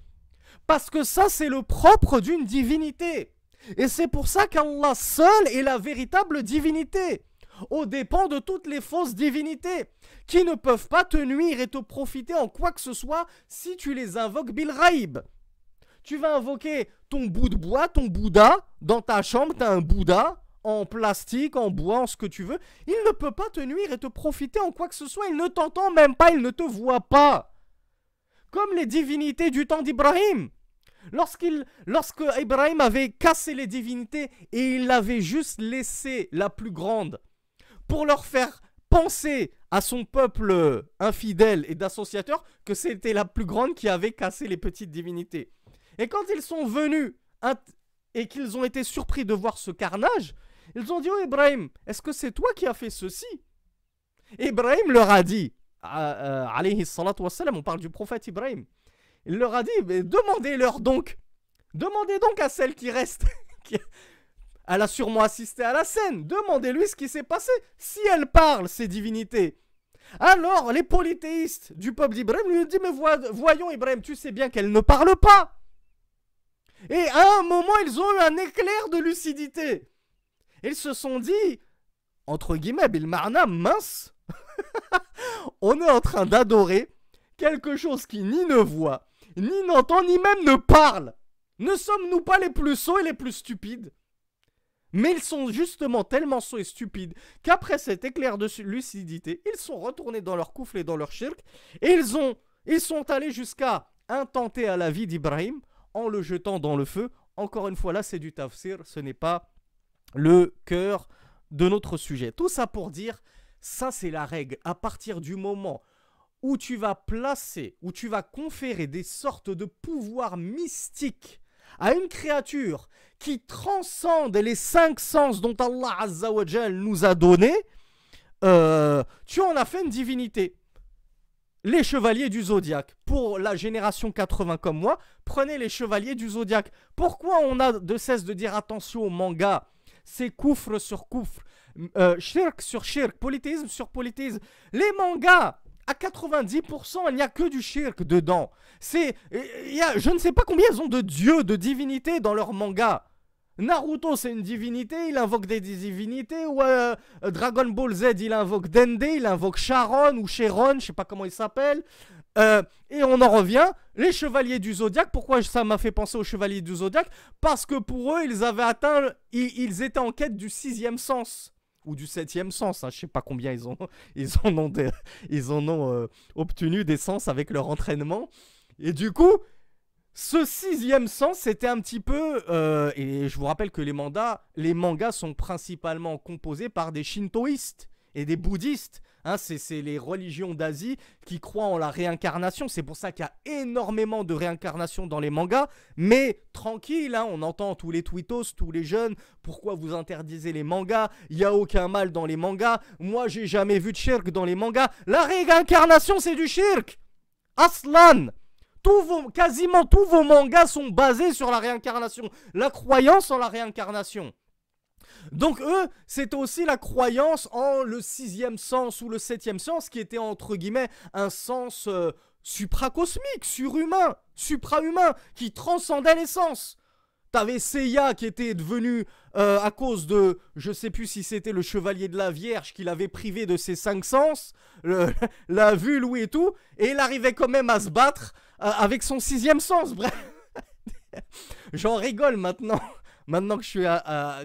Parce que ça, c'est le propre d'une divinité. Et c'est pour ça qu'Allah seul est la véritable divinité, au dépens de toutes les fausses divinités, qui ne peuvent pas te nuire et te profiter en quoi que ce soit si tu les invoques Bilraïb. Tu vas invoquer ton bout de bois, ton Bouddha, dans ta chambre, tu as un Bouddha, en plastique, en bois, en ce que tu veux, il ne peut pas te nuire et te profiter en quoi que ce soit. Il ne t'entend même pas, il ne te voit pas. Comme les divinités du temps d'Ibrahim. Lorsqu'il, lorsque Ibrahim avait cassé les divinités et il avait juste laissé la plus grande pour leur faire penser à son peuple infidèle et d'associateur que c'était la plus grande qui avait cassé les petites divinités. Et quand ils sont venus et qu'ils ont été surpris de voir ce carnage, ils ont dit, oh Ibrahim, est-ce que c'est toi qui as fait ceci? Ibrahim leur a dit, euh, alayhi wassalam, on parle du prophète Ibrahim. Il leur a dit, demandez-leur donc, demandez donc à celle qui reste, elle a sûrement assisté à la scène, demandez-lui ce qui s'est passé, si elle parle, ces divinités. Alors, les polythéistes du peuple d'Ibrahim lui ont dit, mais voyons Ibrahim, tu sais bien qu'elle ne parle pas. Et à un moment, ils ont eu un éclair de lucidité. Ils se sont dit, entre guillemets, Bilmarna, mince, on est en train d'adorer quelque chose qui ni ne voit, ni n'entend, ni même ne parle. Ne sommes-nous pas les plus sots et les plus stupides? Mais ils sont justement tellement sots et stupides qu'après cet éclair de lucidité, ils sont retournés dans leur coufle et dans leur shirk et ils, ont, ils sont allés jusqu'à intenter à la vie d'Ibrahim en le jetant dans le feu. Encore une fois, là, c'est du tafsir, ce n'est pas le cœur de notre sujet. Tout ça pour dire, ça c'est la règle. À partir du moment où tu vas placer, où tu vas conférer des sortes de pouvoirs mystiques à une créature qui transcende les cinq sens dont Allah Azzawajal nous a donné, euh, tu en as fait une divinité. Les chevaliers du zodiaque. Pour la génération 80 comme moi, prenez les chevaliers du zodiaque. Pourquoi on a de cesse de dire attention au manga C'est coufre sur coufre, euh, shirk sur shirk, polythéisme sur polythéisme. Les mangas, à 90%, il n'y a que du shirk dedans. C'est, y a, je ne sais pas combien ils ont de dieux, de divinités dans leurs mangas. Naruto, c'est une divinité, il invoque des divinités. Ou euh, Dragon Ball Z, il invoque Dende, il invoque Sharon ou Sharon, je sais pas comment il s'appelle. Euh, et on en revient, les chevaliers du zodiaque. Pourquoi ça m'a fait penser aux chevaliers du zodiaque Parce que pour eux, ils avaient atteint, ils, étaient en quête du sixième sens ou du septième sens. Hein. Je sais pas combien ils ont, ils en ont, ils ont euh, obtenu des sens avec leur entraînement. Et du coup, ce sixième sens, c'était un petit peu, euh, et je vous rappelle que les, mangas, les mangas sont principalement composés par des shintoïstes et des bouddhistes. Hein, c'est les religions d'Asie qui croient en la réincarnation. C'est pour ça qu'il y a énormément de réincarnation dans les mangas. Mais tranquille, hein, on entend tous les tweetos, tous les jeunes, pourquoi vous interdisez les mangas? Il n'y a aucun mal dans les mangas. Moi, j'ai jamais vu de shirk dans les mangas. La réincarnation, c'est du shirk Aslan quasiment tous vos mangas sont basés sur la réincarnation, la croyance en la réincarnation. Donc eux, c'est aussi la croyance en le sixième sens ou le septième sens, qui était entre guillemets un sens euh, supracosmique, surhumain, suprahumain, qui transcendait les sens. T'avais Seiya qui était devenu, euh, à cause de, je sais plus si c'était le chevalier de la Vierge qui l'avait privé de ses cinq sens, la vue, l'ouïe et tout, et il arrivait quand même à se battre euh, avec son sixième sens, bref. J'en rigole maintenant. Maintenant que je suis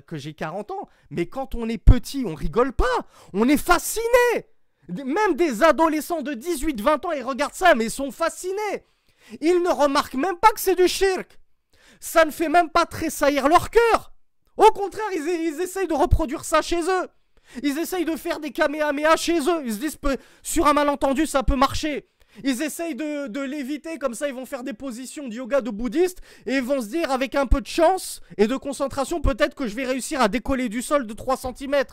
que j'ai 40 ans, mais quand on est petit, on rigole pas, on est fasciné. Même des adolescents de 18-20 ans, ils regardent ça, mais ils sont fascinés. Ils ne remarquent même pas que c'est du shirk ça ne fait même pas tressaillir leur cœur. Au contraire, ils, essayent de reproduire ça chez eux. Ils essayent de faire des kamehameha chez eux. Ils se disent, sur un malentendu, ça peut marcher. Ils essayent de, l'éviter, comme ça ils vont faire des positions de yoga de bouddhiste et ils vont se dire avec un peu de chance et de concentration, peut-être que je vais réussir à décoller du sol de 3 cm.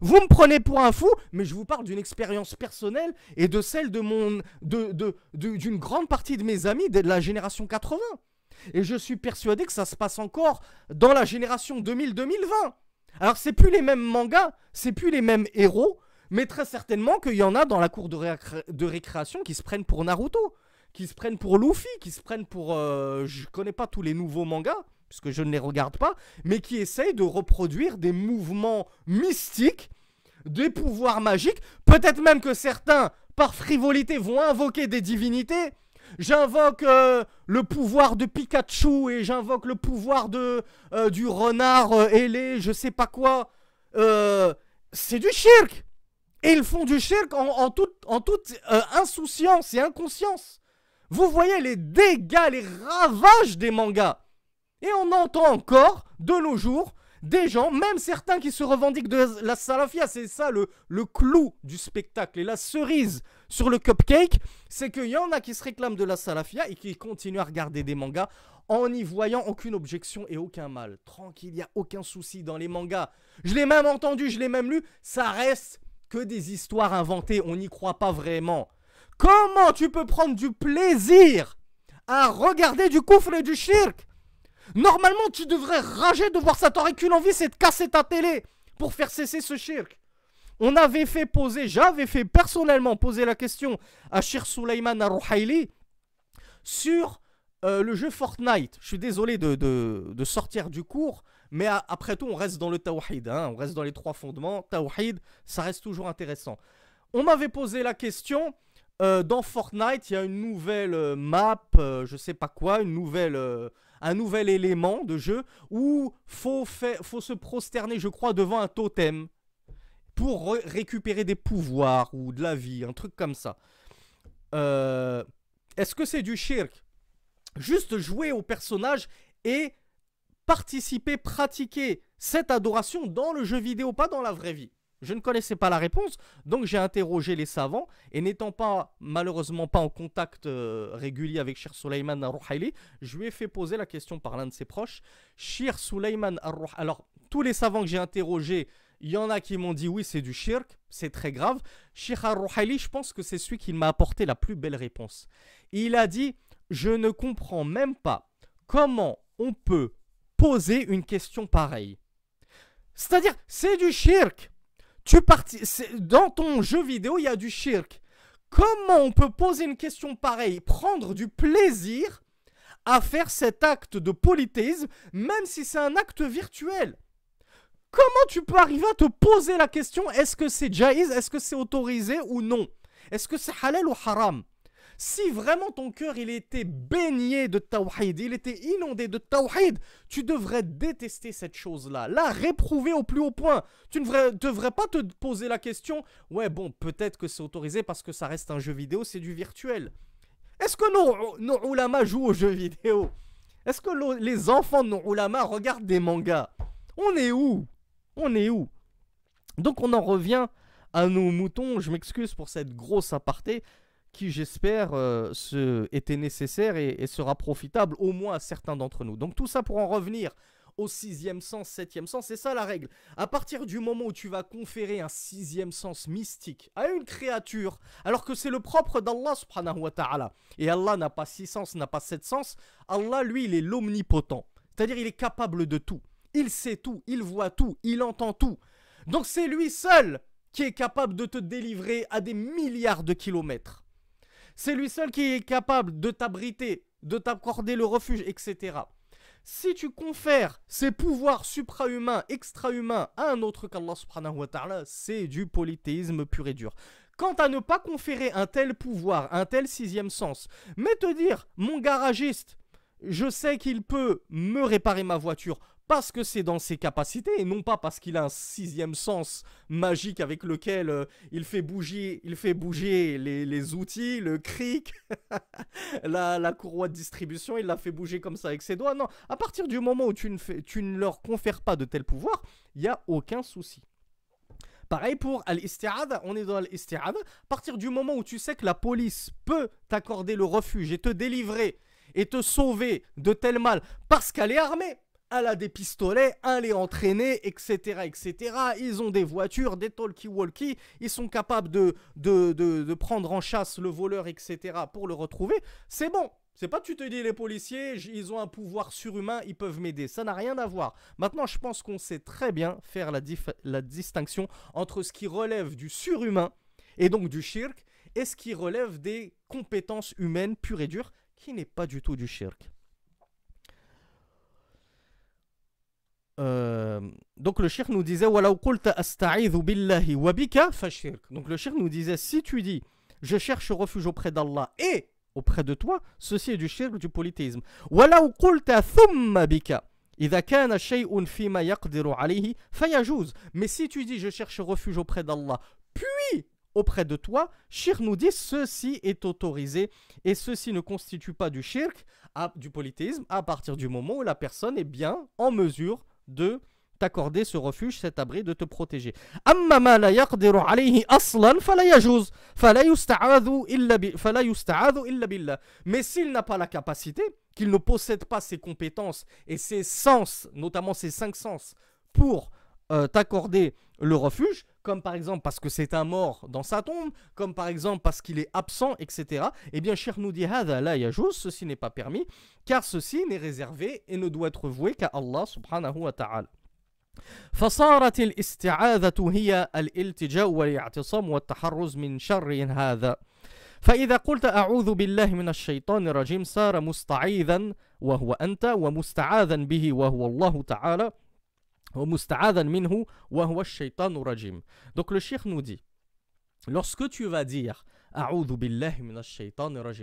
Vous me prenez pour un fou, mais je vous parle d'une expérience personnelle et de celle de mon d'une grande partie de mes amis de la génération 80. Et je suis persuadé que ça se passe encore dans la génération 2000-2020. Alors c'est plus les mêmes mangas, c'est plus les mêmes héros, mais très certainement qu'il y en a dans la cour de, récréation qui se prennent pour Naruto, qui se prennent pour Luffy, qui se prennent pour... Euh, je connais pas tous les nouveaux mangas, puisque je ne les regarde pas, mais qui essayent de reproduire des mouvements mystiques, des pouvoirs magiques, peut-être même que certains, par frivolité, vont invoquer des divinités, J'invoque euh, le pouvoir de Pikachu et j'invoque le pouvoir de euh, du renard euh, ailé, je sais pas quoi. c'est du shirk. Et ils font du shirk en, toute, toute insouciance et inconscience. Vous voyez les dégâts, les ravages des mangas. Et on entend encore, de nos jours, des gens, même certains qui se revendiquent de la salafia, c'est ça le, le clou du spectacle. Et la cerise sur le cupcake, c'est qu'il y en a qui se réclament de la salafia et qui continuent à regarder des mangas en n'y voyant aucune objection et aucun mal. Tranquille, il n'y a aucun souci dans les mangas. Je l'ai même entendu, je l'ai même lu, ça reste que des histoires inventées, on n'y croit pas vraiment. Comment tu peux prendre du plaisir à regarder du coufre et du shirk? Normalement, tu devrais rager de voir ça. T'aurais qu'une envie, c'est de casser ta télé pour faire cesser ce shirk. On avait fait poser, j'avais fait personnellement poser la question à Shir Suleiman Arouhaili sur euh, le jeu Fortnite. Je suis désolé de, sortir du cours, mais après tout, on reste dans le Tawhid. Hein. on reste dans les trois fondements. Tawhid, ça reste toujours intéressant. On m'avait posé la question. Euh, dans Fortnite, il y a une nouvelle euh, map, je sais pas quoi, une nouvelle un nouvel élément de jeu où faut, faut se prosterner, je crois, devant un totem pour récupérer des pouvoirs ou de la vie, un truc comme ça. Euh, est-ce que c'est du shirk? Juste jouer au personnage et participer, pratiquer cette adoration dans le jeu vidéo, pas dans la vraie vie. Je ne connaissais pas la réponse, donc j'ai interrogé les savants et n'étant pas malheureusement pas en contact euh, régulier avec Shir Sulaiman al je lui ai fait poser la question par l'un de ses proches. Shir Sulaiman al alors tous les savants que j'ai interrogés, il y en a qui m'ont dit oui, c'est du shirk, c'est très grave. Shir al je pense que c'est celui qui m'a apporté la plus belle réponse. Il a dit Je ne comprends même pas comment on peut poser une question pareille. C'est-à-dire, c'est du shirk. Tu. Dans ton jeu vidéo, il y a du shirk. Comment on peut poser une question pareille, prendre du plaisir à faire cet acte de polythéisme, même si c'est un acte virtuel? Comment tu peux arriver à te poser la question est-ce que c'est jaïz, est-ce que c'est autorisé ou non? Est-ce que c'est halal ou haram? Si vraiment ton cœur il était baigné de tawhid, il était inondé de tawhid, tu devrais détester cette chose-là, la réprouver au plus haut point. Tu ne devrais, pas te poser la question, ouais bon, peut-être que c'est autorisé parce que ça reste un jeu vidéo, c'est du virtuel. Est-ce que nos, nos jouent aux jeux vidéo? Est-ce que les enfants de nos ulama regardent des mangas? On est où? On est où? Donc on en revient à nos moutons, je m'excuse pour cette grosse aparté, qui, j'espère, euh, était nécessaire et, sera profitable au moins à certains d'entre nous. Donc tout ça pour en revenir au sixième sens, septième sens, c'est ça la règle. À partir du moment où tu vas conférer un sixième sens mystique à une créature, alors que c'est le propre d'Allah subhanahu wa ta'ala, et Allah n'a pas six sens, n'a pas sept sens, Allah lui il est l'omnipotent, c'est-à-dire il est capable de tout, il sait tout, il voit tout, il entend tout. Donc c'est lui seul qui est capable de te délivrer à des milliards de kilomètres. C'est lui seul qui est capable de t'abriter, de t'accorder le refuge, etc. Si tu confères ces pouvoirs suprahumains, extra-humains à un autre qu'Allah subhanahu wa ta'ala, c'est du polythéisme pur et dur. Quant à ne pas conférer un tel pouvoir, un tel sixième sens, mais te dire, mon garagiste, je sais qu'il peut me réparer ma voiture parce que c'est dans ses capacités et non pas parce qu'il a un sixième sens magique avec lequel euh, il fait bouger, les, outils, le cric, la, courroie de distribution, il la fait bouger comme ça avec ses doigts. Non, à partir du moment où tu ne, fais, tu ne leur confères pas de tel pouvoir, il n'y a aucun souci. Pareil pour Al-Isti'ad, on est dans Al-Isti'ad. À partir du moment où tu sais que la police peut t'accorder le refuge et te délivrer et te sauver de tel mal parce qu'elle est armée, elle a des pistolets, elle est entraînée, etc., etc. Ils ont des voitures, des talkie-walkie, ils sont capables de de, de, prendre en chasse le voleur, etc., pour le retrouver. C'est bon. C'est pas tu te dis les policiers, ils ont un pouvoir surhumain, ils peuvent m'aider. Ça n'a rien à voir. Maintenant, je pense qu'on sait très bien faire la, la distinction entre ce qui relève du surhumain et donc du shirk et ce qui relève des compétences humaines pures et dures qui n'est pas du tout du shirk. Euh, donc le shirk nous disait Donc le shirk nous disait si tu dis je cherche refuge auprès d'Allah et auprès de toi, ceci est du shirk du polythéisme. Mais si tu dis je cherche refuge auprès d'Allah, puis auprès de toi, shirk nous dit ceci est autorisé et ceci ne constitue pas du shirk, du polythéisme, à partir du moment où la personne est bien en mesure de t'accorder ce refuge, cet abri, de te protéger. Mais s'il n'a pas la capacité, qu'il ne possède pas ses compétences et ses sens, notamment ses cinq sens, pour euh, t'accorder le refuge, comme par exemple parce que c'est un mort dans sa tombe, comme par exemple parce qu'il est absent, etc. Eh bien, Cheikh nous dit la yajouz, ceci n'est pas permis, car ceci n'est réservé et ne doit être voué qu'à Allah subhanahu wa ta'ala. فصارت الاستعاذة هي الالتجاء والاعتصام والتحرز من شر هذا فإذا قلت أعوذ بالله من الشيطان الرجيم صار مستعيذا وهو أنت ومستعاذا به وهو الله تعالى donc le shir nous dit, lorsque tu vas dire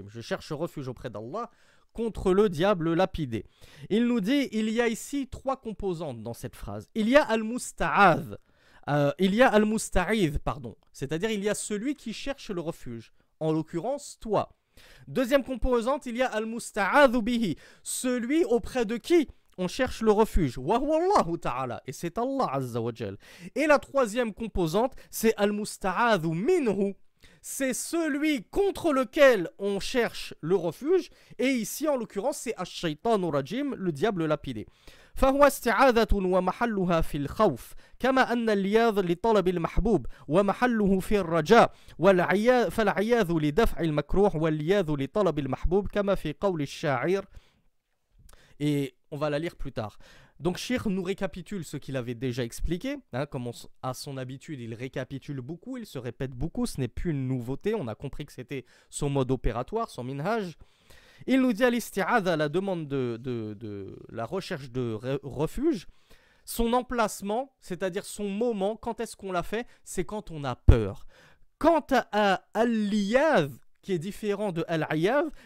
je cherche refuge auprès d'Allah contre le diable lapidé. Il nous dit, il y a ici trois composantes dans cette phrase. Il y a al-musta'adh, euh, il y a al-musta'idh, pardon, c'est-à-dire il y a celui qui cherche le refuge, en l'occurrence toi. Deuxième composante, il y a al-musta'adh bihi, celui auprès de qui on cherche le refuge. Et c'est Allah Azza wa Et la troisième composante, c'est al-musta'adhu minhu. C'est celui contre lequel on cherche le refuge. Et ici, en l'occurrence, c'est ash-shaytanu rajim, le diable lapidé. فهو استعاذة ومحلها في الخوف كما أن الياذ لطلب المحبوب ومحله في الرجاء فالعياذ لدفع المكروه والياذ لطلب المحبوب كما في قول الشاعر Et on va la lire plus tard. Donc Shir nous récapitule ce qu'il avait déjà expliqué. Hein, comme à son habitude, il récapitule beaucoup, il se répète beaucoup, ce n'est plus une nouveauté. On a compris que c'était son mode opératoire, son minhaj. Il nous dit à l'isti'adha, la demande de, de, la recherche de refuge, son emplacement, c'est-à-dire son moment, quand est-ce qu'on l'a fait C'est quand on a peur. Quant à al qui est différent de al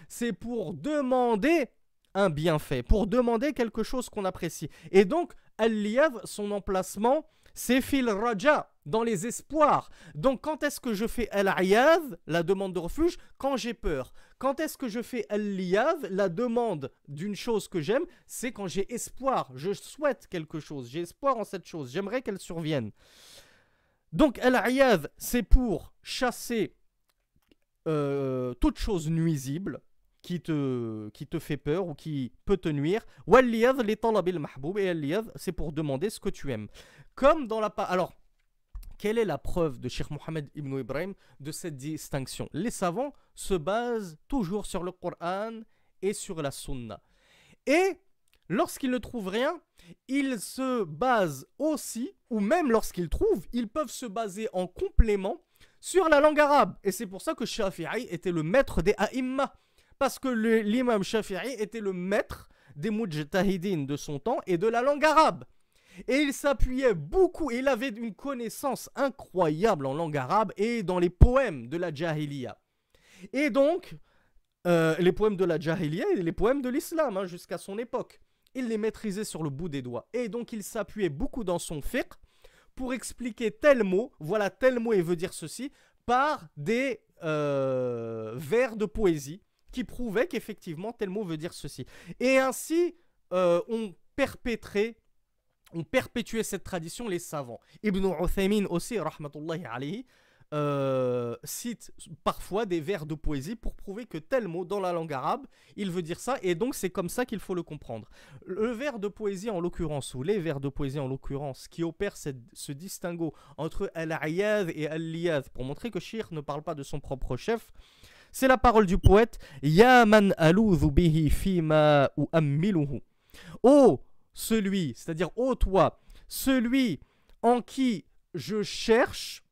c'est pour demander un bienfait, pour demander quelque chose qu'on apprécie. Et donc, al son emplacement, c'est fil raja, dans les espoirs. Donc, quand est-ce que je fais al-ayaz, la demande de refuge? Quand j'ai peur. Quand est-ce que je fais al-liyaz, la demande d'une chose que j'aime? C'est quand j'ai espoir. Je souhaite quelque chose. J'ai espoir en cette chose. J'aimerais qu'elle survienne. Donc, al-ayaz, c'est pour chasser euh, toute chose nuisible qui te, qui te fait peur ou qui peut te nuire. Et c'est pour demander ce que tu aimes. Comme dans la... Alors, quelle est la preuve de Sheikh Mohammed ibn Ibrahim de cette distinction? Les savants se basent toujours sur le Coran et sur la Sunna. Et lorsqu'ils ne trouvent rien, ils se basent aussi, ou même lorsqu'ils trouvent, ils peuvent se baser en complément sur la langue arabe. Et c'est pour ça que Shafi'i était le maître des A'imma. Parce que l'imam Shafi'i était le maître des mujtahidin de son temps et de la langue arabe. Et il s'appuyait beaucoup, il avait une connaissance incroyable en langue arabe et dans les poèmes de la Jahiliya. Et donc, euh, les poèmes de la Jahiliya et les poèmes de l'islam, hein, jusqu'à son époque. Il les maîtrisait sur le bout des doigts. Et donc, il s'appuyait beaucoup dans son fiqh pour expliquer tel mot, voilà tel mot et veut dire ceci, par des euh, vers de poésie qui prouvait qu'effectivement tel mot veut dire ceci. Et ainsi, euh, on perpétrait, on perpétuait cette tradition les savants. Ibn Uthaymin aussi, rahmatullahi alayhi, euh, cite parfois des vers de poésie pour prouver que tel mot dans la langue arabe, il veut dire ça, et donc c'est comme ça qu'il faut le comprendre. Le vers de poésie en l'occurrence, ou les vers de poésie en l'occurrence, qui opèrent ce distinguo entre al-ayad et al-liyad, pour montrer que Shir ne parle pas de son propre chef, c'est la parole du poète Ya man bihi ou ammiluhu. Oh, celui, c'est-à-dire ô toi, celui en qui je cherche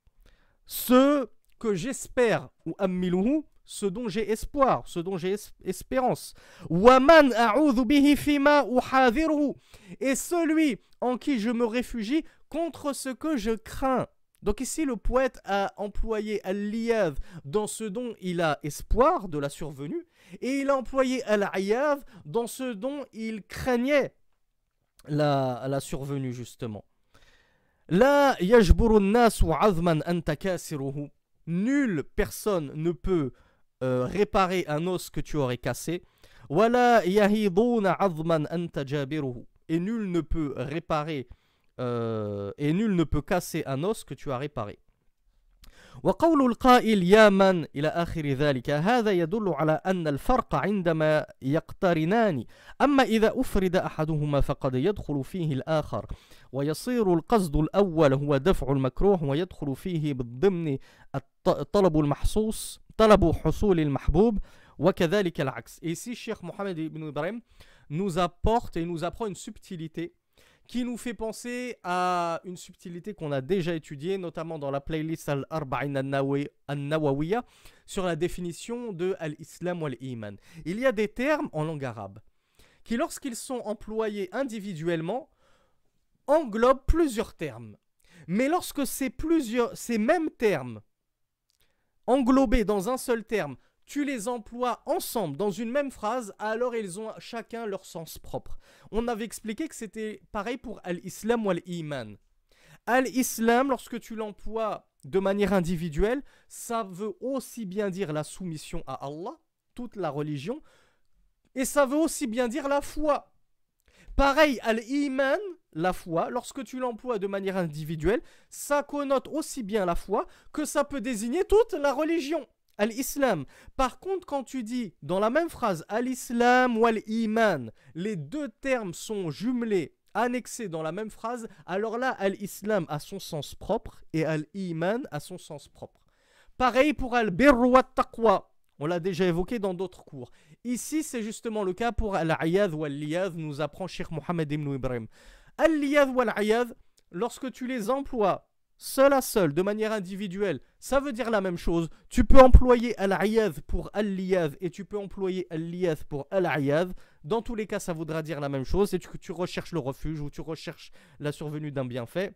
ce que j'espère ou ammiluhu, ce dont j'ai espoir, ce dont j'ai espérance. Waman bihi fima Et celui en qui je me réfugie contre ce que je crains. Donc ici, le poète a employé al-liyav dans ce dont il a espoir de la survenue, et il a employé al-ayav dans ce dont il craignait la, survenue, justement. La Nulle personne ne peut euh, réparer un os que tu aurais cassé. Et nul ne peut réparer euh, et nul ne peut casser un os que tu as réparé. وقول القائل يا من إلى آخر ذلك هذا يدل على أن الفرق عندما يقترنان أما إذا أفرد أحدهما فقد يدخل فيه الآخر ويصير القصد الأول هو دفع المكروه ويدخل فيه بالضمن طلب المحصوص طلب حصول المحبوب وكذلك العكس Et ici Cheikh Mohamed ibn Ibrahim nous apporte et nous apprend une subtilité qui nous fait penser à une subtilité qu'on a déjà étudiée, notamment dans la playlist Al-Arba'in al-Nawawiya, sur la définition de Al-Islam ou Al-Iman. Il y a des termes en langue arabe qui, lorsqu'ils sont employés individuellement, englobent plusieurs termes. Mais lorsque ces, mêmes termes, englobés dans un seul terme, tu les emploies ensemble dans une même phrase, alors ils ont chacun leur sens propre. On avait expliqué que c'était pareil pour Al-Islam ou Al-Iman. Al-Islam, lorsque tu l'emploies de manière individuelle, ça veut aussi bien dire la soumission à Allah, toute la religion, et ça veut aussi bien dire la foi. Pareil, al-iman, la foi, lorsque tu l'emploies de manière individuelle, ça connote aussi bien la foi que ça peut désigner toute la religion, al-islam. Par contre, quand tu dis dans la même phrase al-islam ou al-iman, les deux termes sont jumelés, annexés dans la même phrase, alors là, al-islam a son sens propre et al-iman a son sens propre. Pareil pour al-birr wa taqwa. On l'a déjà évoqué dans d'autres cours. Ici, c'est justement le cas pour al-ayad ou al-liyad, nous apprend Sheikh Mohammed ibn Ibrahim. Al-liyad ou al-ayad, lorsque tu les emploies seul à seul, de manière individuelle, ça veut dire la même chose. Tu peux employer al-ayad pour al-liyad et tu peux employer al-liyad pour al-ayad. Dans tous les cas, ça voudra dire la même chose. C'est que tu recherches le refuge ou tu recherches la survenue d'un bienfait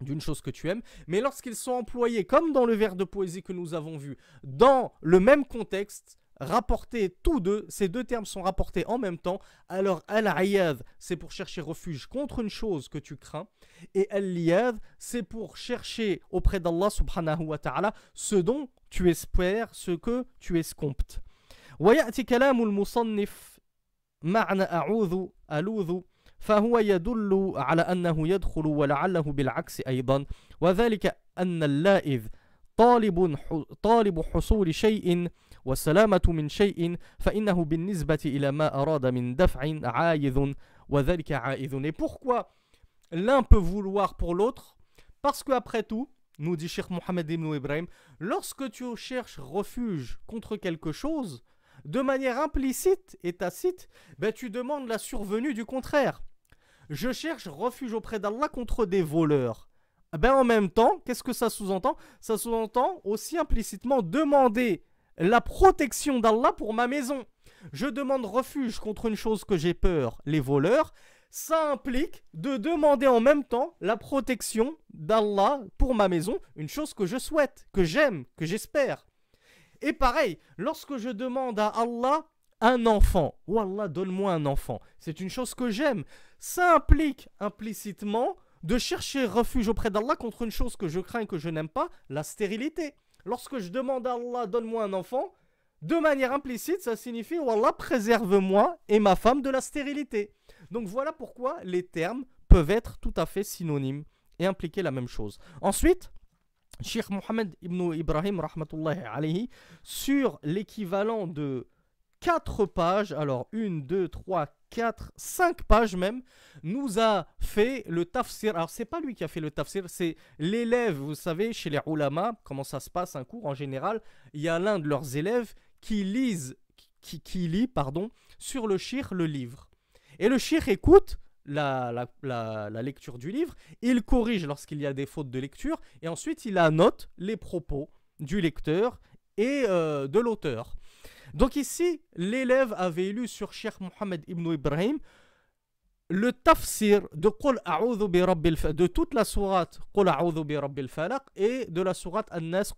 d'une chose que tu aimes, mais lorsqu'ils sont employés, comme dans le vers de poésie que nous avons vu, dans le même contexte, rapportés tous deux, ces deux termes sont rapportés en même temps, alors al-ayad, c'est pour chercher refuge contre une chose que tu crains, et al-liyad, c'est pour chercher auprès d'Allah subhanahu wa ta'ala ce dont tu espères, ce que tu escomptes. ويأتي كلام المصنف معنى أعوذ ألوذ فهو يدل على أنه يدخل ولعله بالعكس أيضا وذلك أن اللائذ طالب, طالب حصول شيء والسلامة من شيء فإنه بالنسبة إلى ما أراد من دفع عايذ وذلك عائذ Et pourquoi l'un peut vouloir pour l'autre Parce qu'après tout, nous dit Cheikh Mohammed ibn Ibrahim, lorsque tu cherches refuge contre quelque chose, de manière implicite et tacite, ben tu demandes la survenue du contraire. Je cherche refuge auprès d'Allah contre des voleurs. Ben en même temps, qu'est-ce que ça sous-entend Ça sous-entend aussi implicitement demander la protection d'Allah pour ma maison. Je demande refuge contre une chose que j'ai peur, les voleurs. Ça implique de demander en même temps la protection d'Allah pour ma maison, une chose que je souhaite, que j'aime, que j'espère. Et pareil, lorsque je demande à Allah un enfant, ou Allah donne-moi un enfant, c'est une chose que j'aime ça implique implicitement de chercher refuge auprès d'Allah contre une chose que je crains et que je n'aime pas, la stérilité. Lorsque je demande à Allah, donne-moi un enfant, de manière implicite, ça signifie, Allah, préserve-moi et ma femme de la stérilité. Donc voilà pourquoi les termes peuvent être tout à fait synonymes et impliquer la même chose. Ensuite, Sheikh Mohammed ibn Ibrahim, rahmatullahi alayhi, sur l'équivalent de 4 pages, alors 1, 2, 3, 4, 5 pages même, nous a fait le tafsir. Alors, c'est pas lui qui a fait le tafsir, c'est l'élève. Vous savez, chez les ulama, comment ça se passe un cours en général Il y a l'un de leurs élèves qui qui, lit, pardon, sur le shir le livre. Et le shir écoute la, lecture du livre, il corrige lorsqu'il y a des fautes de lecture, et ensuite il annote les propos du lecteur et euh, de l'auteur. Donc ici, l'élève avait lu sur Cheikh Mohammed ibn Ibrahim le tafsir de toute la sourate et de la sourate An-Nas.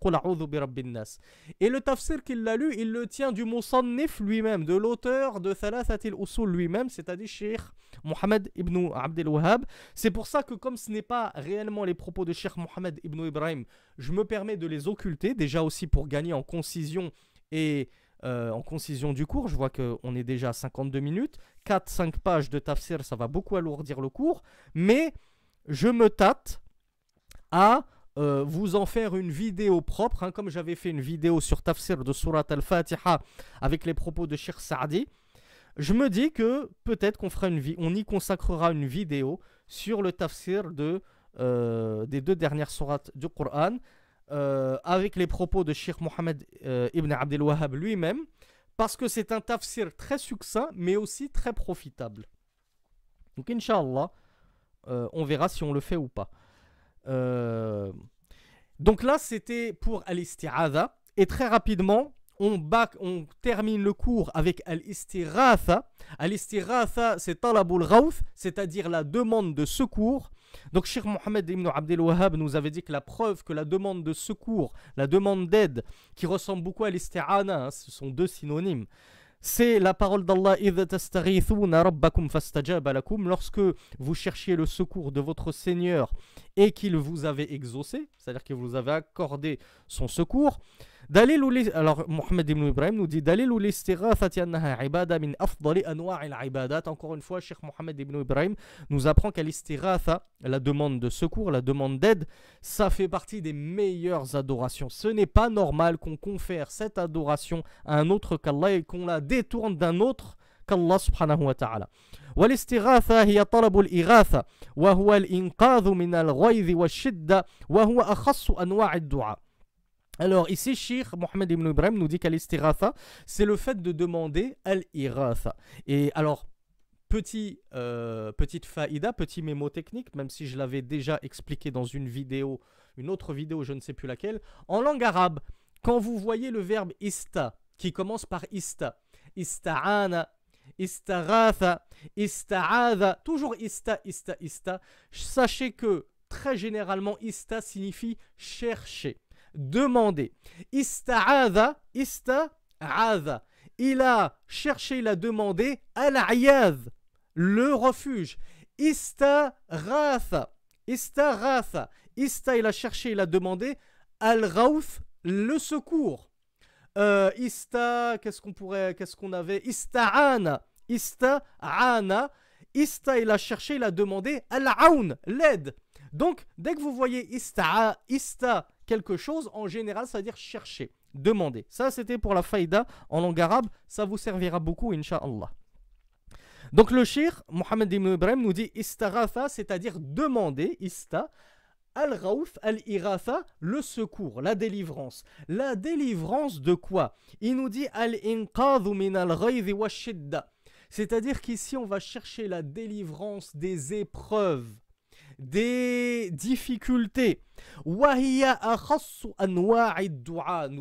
Et le tafsir qu'il a lu, il le tient du musannif lui-même, de l'auteur de Thalathatil Usul lui-même, c'est-à-dire Cheikh Mohammed ibn Abdel Wahhab. C'est pour ça que comme ce n'est pas réellement les propos de Cheikh Mohammed ibn Ibrahim, je me permets de les occulter, déjà aussi pour gagner en concision et euh, en concision du cours. Je vois qu'on est déjà à 52 minutes. 4-5 pages de tafsir, ça va beaucoup alourdir le cours. Mais je me tâte à euh, vous en faire une vidéo propre, hein, comme j'avais fait une vidéo sur tafsir de Surat al-Fatiha avec les propos de Sheikh Saadi. Je me dis que peut-être qu'on fera une on y consacrera une vidéo sur le tafsir de, euh, des deux dernières sourates du Coran. Euh, avec les propos de Sheikh Mohammed euh, ibn Abdel Wahhab lui-même, parce que c'est un tafsir très succinct, mais aussi très profitable. Donc, Inch'Allah, euh, on verra si on le fait ou pas. donc là, c'était pour Al-Isti'adha. Et très rapidement, on, on termine le cours avec Al-Istiratha. Al-Istiratha, c'est Talabul Ghawth, c'est-à-dire la demande de secours. Donc Sheikh Mohammed ibn Abdel Wahhab nous avait dit que la preuve que la demande de secours, la demande d'aide, qui ressemble beaucoup à l'isti'ana, hein, ce sont deux synonymes, c'est la parole d'Allah lorsque vous cherchiez le secours de votre Seigneur et qu'il vous avait exaucé, c'est-à-dire qu'il vous avait accordé son secours. دليل الاس- alors Mohamed ibn Ibrahim nous dit دليل الاستغاثة أنها عبادة من أفضل أنواع العبادات encore une fois Cheikh Mohamed ibn Ibrahim nous apprend qu'à l'istighatha la demande de secours la demande d'aide ça fait partie des meilleures adorations ce n'est pas normal qu'on confère cette adoration à un autre qu'Allah et qu'on la détourne d'un autre qu'Allah subhanahu wa ta'ala والاستغاثة هي طلب الإغاثة وهو الإنقاذ من الغيظ والشدة وهو أخص أنواع الدعاء alors ici, Sheikh Mohamed Ibn Ibrahim nous dit qu'al-istighatha, c'est le fait de demander al-iratha. Et alors, petit, euh, petite faïda, petit mémo technique, même si je l'avais déjà expliqué dans une vidéo, une autre vidéo, je ne sais plus laquelle, en langue arabe, quand vous voyez le verbe ista, qui commence par ista, ista'ana, istaghatha, ista'adha, toujours ista, ista, ista, sachez que très généralement, ista signifie chercher demander. Ista'adha, ista'adha. Il a cherché, il a demandé al-ayadh, le refuge. Istaghatha, istaghatha. Ista, il a cherché, il a demandé al-ghawth, le secours. Euh, ista, qu'est-ce qu'on pourrait, qu'est-ce qu'on avait? Ista'ana, ista'ana. Ista, il a cherché, il a demandé al-aoun, l'aide. Donc, dès que vous voyez ista, ista quelque chose, en général, ça veut dire chercher, demander. Ça, c'était pour la faïda en langue arabe. Ça vous servira beaucoup, Inch'Allah. Donc, le shir, Mohamed ibn Ibrahim, nous dit istaghatha, c'est-à-dire demander, ista, al-ghawth, al-iratha, le secours, la délivrance. La délivrance de quoi? Il nous dit al-inqadhu min al-ghayzi wa shidda. C'est-à-dire qu'ici, on va chercher la délivrance des épreuves des difficultés. Nous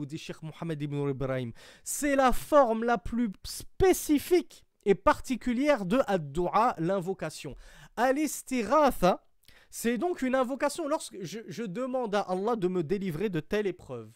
dit Cheikh Mohamed ibn Ibrahim. C'est la forme la plus spécifique et particulière de ad-du'a, l'invocation. Al-istighatha, c'est donc une invocation lorsque je, je demande à Allah de me délivrer de telle épreuve,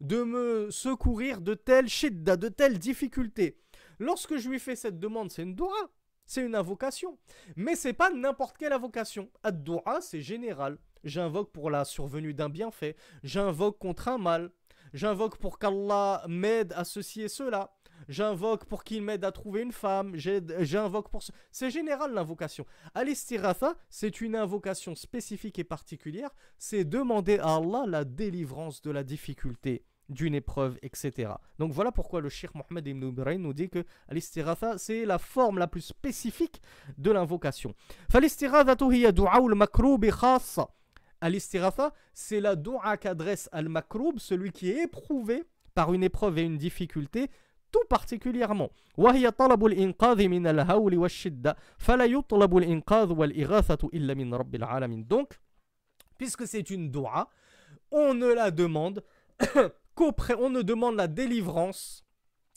de me secourir de telle shidda, de telle difficulté. Lorsque je lui fais cette demande, c'est une dua. C'est une invocation. Mais c'est pas n'importe quelle invocation. Ad-du'a, c'est général. J'invoque pour la survenue d'un bienfait. J'invoque contre un mal. J'invoque pour qu'Allah m'aide à ceci et cela. J'invoque pour qu'il m'aide à trouver une femme. J'invoque pour... Ce... C'est général l'invocation. Al-istiratha, c'est une invocation spécifique et particulière. C'est demander à Allah la délivrance de la difficulté d'une épreuve, etc. Donc voilà pourquoi le Sheikh Mohammed Ibn Ibrahim nous dit que l'istighatha, c'est la forme la plus spécifique de l'invocation. L'istighatha, c'est la dua qu'adresse al-makroub, celui qui est éprouvé par une épreuve et une difficulté, tout particulièrement. Donc, puisque c'est une dua, on ne la demande on ne demande la délivrance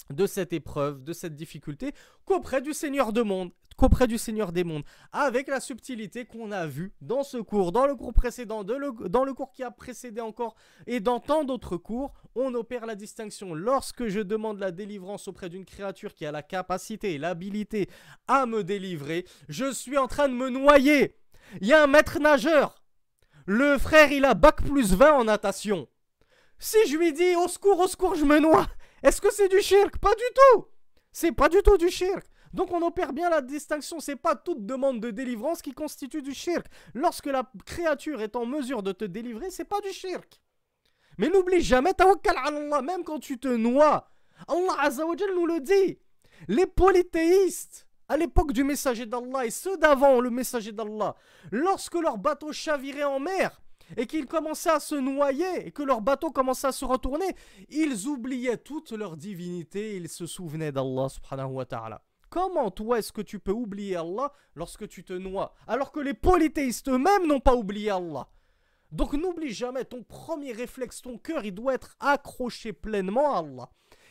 de cette épreuve, de cette difficulté, qu'auprès du Seigneur qu'auprès du Seigneur des mondes, avec la subtilité qu'on a vue dans ce cours, dans le cours précédent, dans le cours qui a précédé encore, et dans tant d'autres cours, on opère la distinction. Lorsque je demande la délivrance auprès d'une créature qui a la capacité et l'habilité à me délivrer, je suis en train de me noyer. Il y a un maître nageur. Le frère, il a bac plus 20 en natation. Si je lui dis au secours, au secours, je me noie, est-ce que c'est du shirk? Pas du tout C'est pas du tout du shirk. Donc on opère bien la distinction, c'est pas toute demande de délivrance qui constitue du shirk. Lorsque la créature est en mesure de te délivrer, c'est pas du shirk. Mais n'oublie jamais, tawakkal Allah, même quand tu te noies. Allah Azzawajal nous le dit. Les polythéistes, à l'époque du messager d'Allah et ceux d'avant le messager d'Allah, lorsque leur bateau chavirait en mer, et qu'ils commençaient à se noyer et que leur bateau commençait à se retourner, ils oubliaient toute leur divinité, ils se souvenaient d'Allah subhanahu wa ta'ala. Comment toi est-ce que tu peux oublier Allah lorsque tu te noies alors que les polythéistes eux-mêmes n'ont pas oublié Allah? Donc n'oublie jamais ton premier réflexe, ton cœur il doit être accroché pleinement à Allah.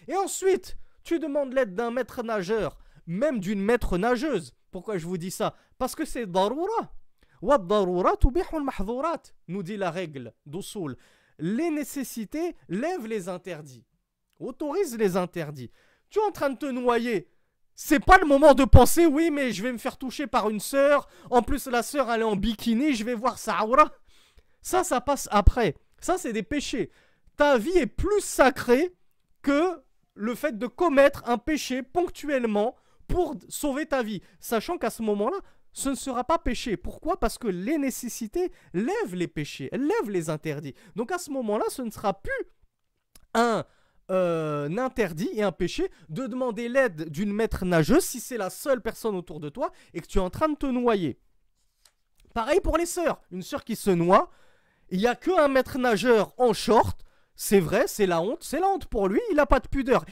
Et ensuite, tu demandes l'aide d'un maître nageur, même d'une maître nageuse. Pourquoi je vous dis ça? Parce que c'est nous dit la règle d'Usul. Les nécessités lèvent les interdits, autorisent les interdits. Tu es en train de te noyer. C'est pas le moment de penser, oui, mais je vais me faire toucher par une sœur. En plus, la sœur, elle est en bikini, je vais voir sa. Ça, ça passe après. Ça, c'est des péchés. ta vie est plus sacrée que le fait de commettre un péché ponctuellement pour sauver ta vie, sachant qu'à ce moment-là, ce ne sera pas péché. Pourquoi? Parce que les nécessités lèvent les péchés, elles lèvent les interdits. Donc à ce moment-là, ce ne sera plus un, euh, interdit et un péché de demander l'aide d'une maître nageuse si c'est la seule personne autour de toi et que tu es en train de te noyer. Pareil pour les sœurs. Une sœur qui se noie, il n'y a qu'un maître nageur en short. C'est vrai, c'est la honte. C'est la honte pour lui, il n'a pas de pudeur.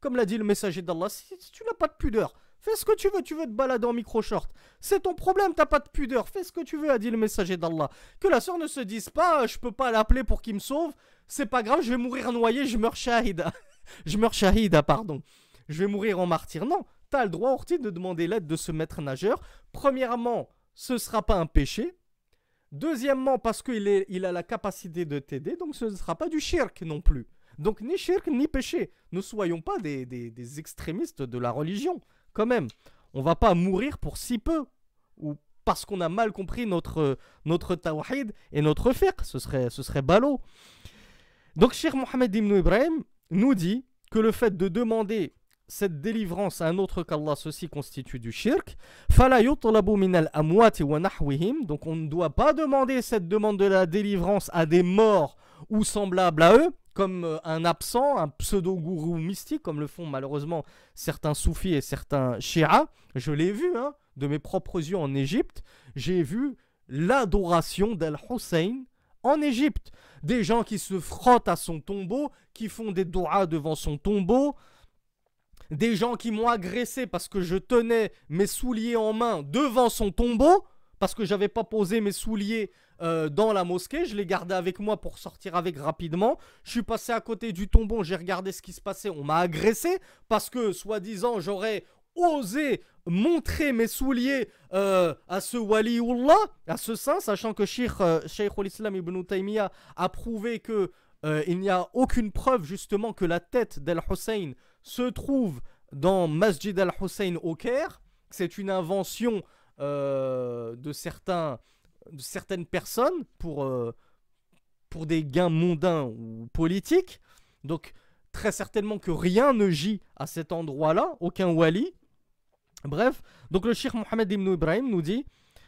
Comme l'a dit le messager d'Allah, si tu n'as pas de pudeur, Fais ce que tu veux, tu veux te balader en micro-short. C'est ton problème, t'as pas de pudeur. Fais ce que tu veux, a dit le messager d'Allah. Que la sœur ne se dise pas, je peux pas l'appeler pour qu'il me sauve. C'est pas grave, je vais mourir noyé, je meurs shahida. je meurs shahida, pardon. Je vais mourir en martyr. Non, t'as le droit, Orti, de demander l'aide de ce maître nageur. Premièrement, ce sera pas un péché. Deuxièmement, parce qu'il il a la capacité de t'aider, donc ce ne sera pas du shirk non plus. Donc ni shirk ni péché. Ne soyons pas des, des extrémistes de la religion quand même. On va pas mourir pour si peu ou parce qu'on a mal compris notre, notre tawhid et notre fiqh. Ce serait, ce serait ballot. Donc, Cheikh Mohamed Ibn Ibrahim nous dit que le fait de demander cette délivrance à un autre qu'Allah, ceci constitue du shirk. Donc on ne doit pas demander cette demande de la délivrance à des morts ou semblables à eux comme euh, un absent, un pseudo-gourou mystique, comme le font malheureusement certains soufis et certains chiites. Je l'ai vu, hein, de mes propres yeux en Égypte. J'ai vu l'adoration d'Al-Hussein en Égypte. Des gens qui se frottent à son tombeau, qui font des doigts devant son tombeau. Des gens qui m'ont agressé parce que je tenais mes souliers en main devant son tombeau, parce que j'avais pas posé mes souliers euh, dans la mosquée. Je l'ai gardé avec moi pour sortir avec rapidement. Je suis passé à côté du tombeau, j'ai regardé ce qui se passait. On m'a agressé parce que, soi-disant, j'aurais osé montrer mes souliers euh, à ce waliullah, à ce saint, sachant que Sheikh, euh, islam ibn Taymiyyah a prouvé que il n'y a aucune preuve justement que la tête d'Al-Hussein se trouve dans Masjid Al-Hussein au Caire. C'est une invention de certains de certaines personnes pour, euh, pour des gains mondains ou politiques. Donc très certainement que rien ne gît à cet endroit-là, aucun wali. Bref, donc le Cheikh Mohamed Ibn Ibrahim nous dit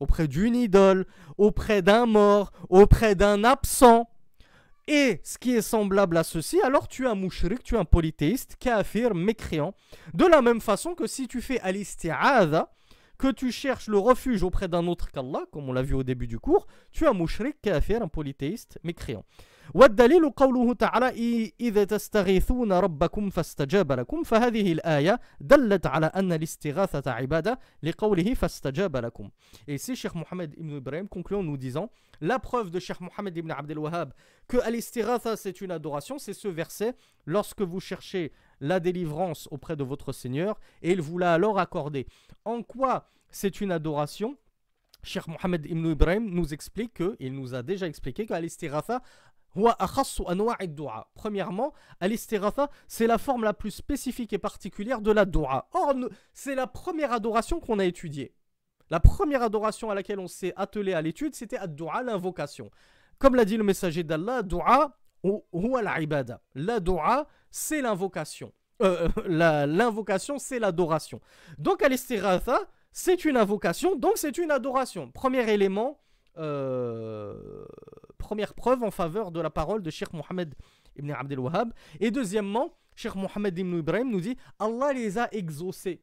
auprès d'une idole, auprès d'un mort, auprès d'un absent, et ce qui est semblable à ceci, alors tu es un mouchrik, tu es un polythéiste, kafir, mécréant. De la même façon que si tu fais al que tu cherches le refuge auprès d'un autre qu'Allah, comme on l'a vu au début du cours, tu es un mouchrik, kafir, un polythéiste, mécréant. والدليل قوله تعالى إذا تستغيثون ربكم فاستجاب لكم فهذه الآية دلت على أن الاستغاثة عبادة لقوله فاستجاب لكم Et ici, Cheikh Mohamed Ibn Ibrahim conclut en nous disant la preuve de Cheikh Mohamed Ibn Abdel Wahhab que al-istighatha c'est une adoration, c'est ce verset lorsque vous cherchez la délivrance auprès de votre Seigneur et il vous l'a alors accordé. En quoi c'est une adoration Cheikh Mohamed Ibn Ibrahim nous explique que, il nous a déjà expliqué qu'al istighatha Premièrement, al c'est la forme la plus spécifique et particulière de la dua. Or, c'est la première adoration qu'on a étudiée. La première adoration à laquelle on s'est attelé à l'étude, c'était ad-dua, l'invocation. Comme l'a dit le messager d'Allah, dua ibada. La dua, c'est l'invocation. Euh, euh, l'invocation, c'est l'adoration. Donc, al c'est une invocation, donc c'est une adoration. Premier élément, euh, première preuve en faveur de la parole de Sheikh Mohammed ibn Abdel Wahhab. Et deuxièmement, Sheikh Mohammed ibn Ibrahim nous dit Allah les a exaucés.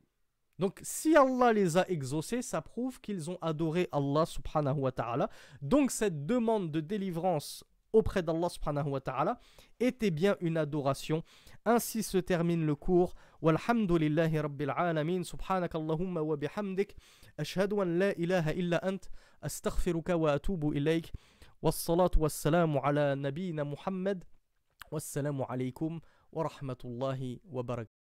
Donc si Allah les a exaucés, ça prouve qu'ils ont adoré Allah subhanahu wa ta'ala. Donc cette demande de délivrance auprès d'Allah subhanahu wa ta'ala était bien une adoration. Ainsi se termine le cours. Walhamdulillahi rabbil alamin. Subhanakallahumma wa bihamdik. Ashhadu an la ilaha illa ant. Astaghfiruka wa atubu ilayk. والصلاة والسلام على نبينا محمد والسلام عليكم ورحمة الله وبركاته.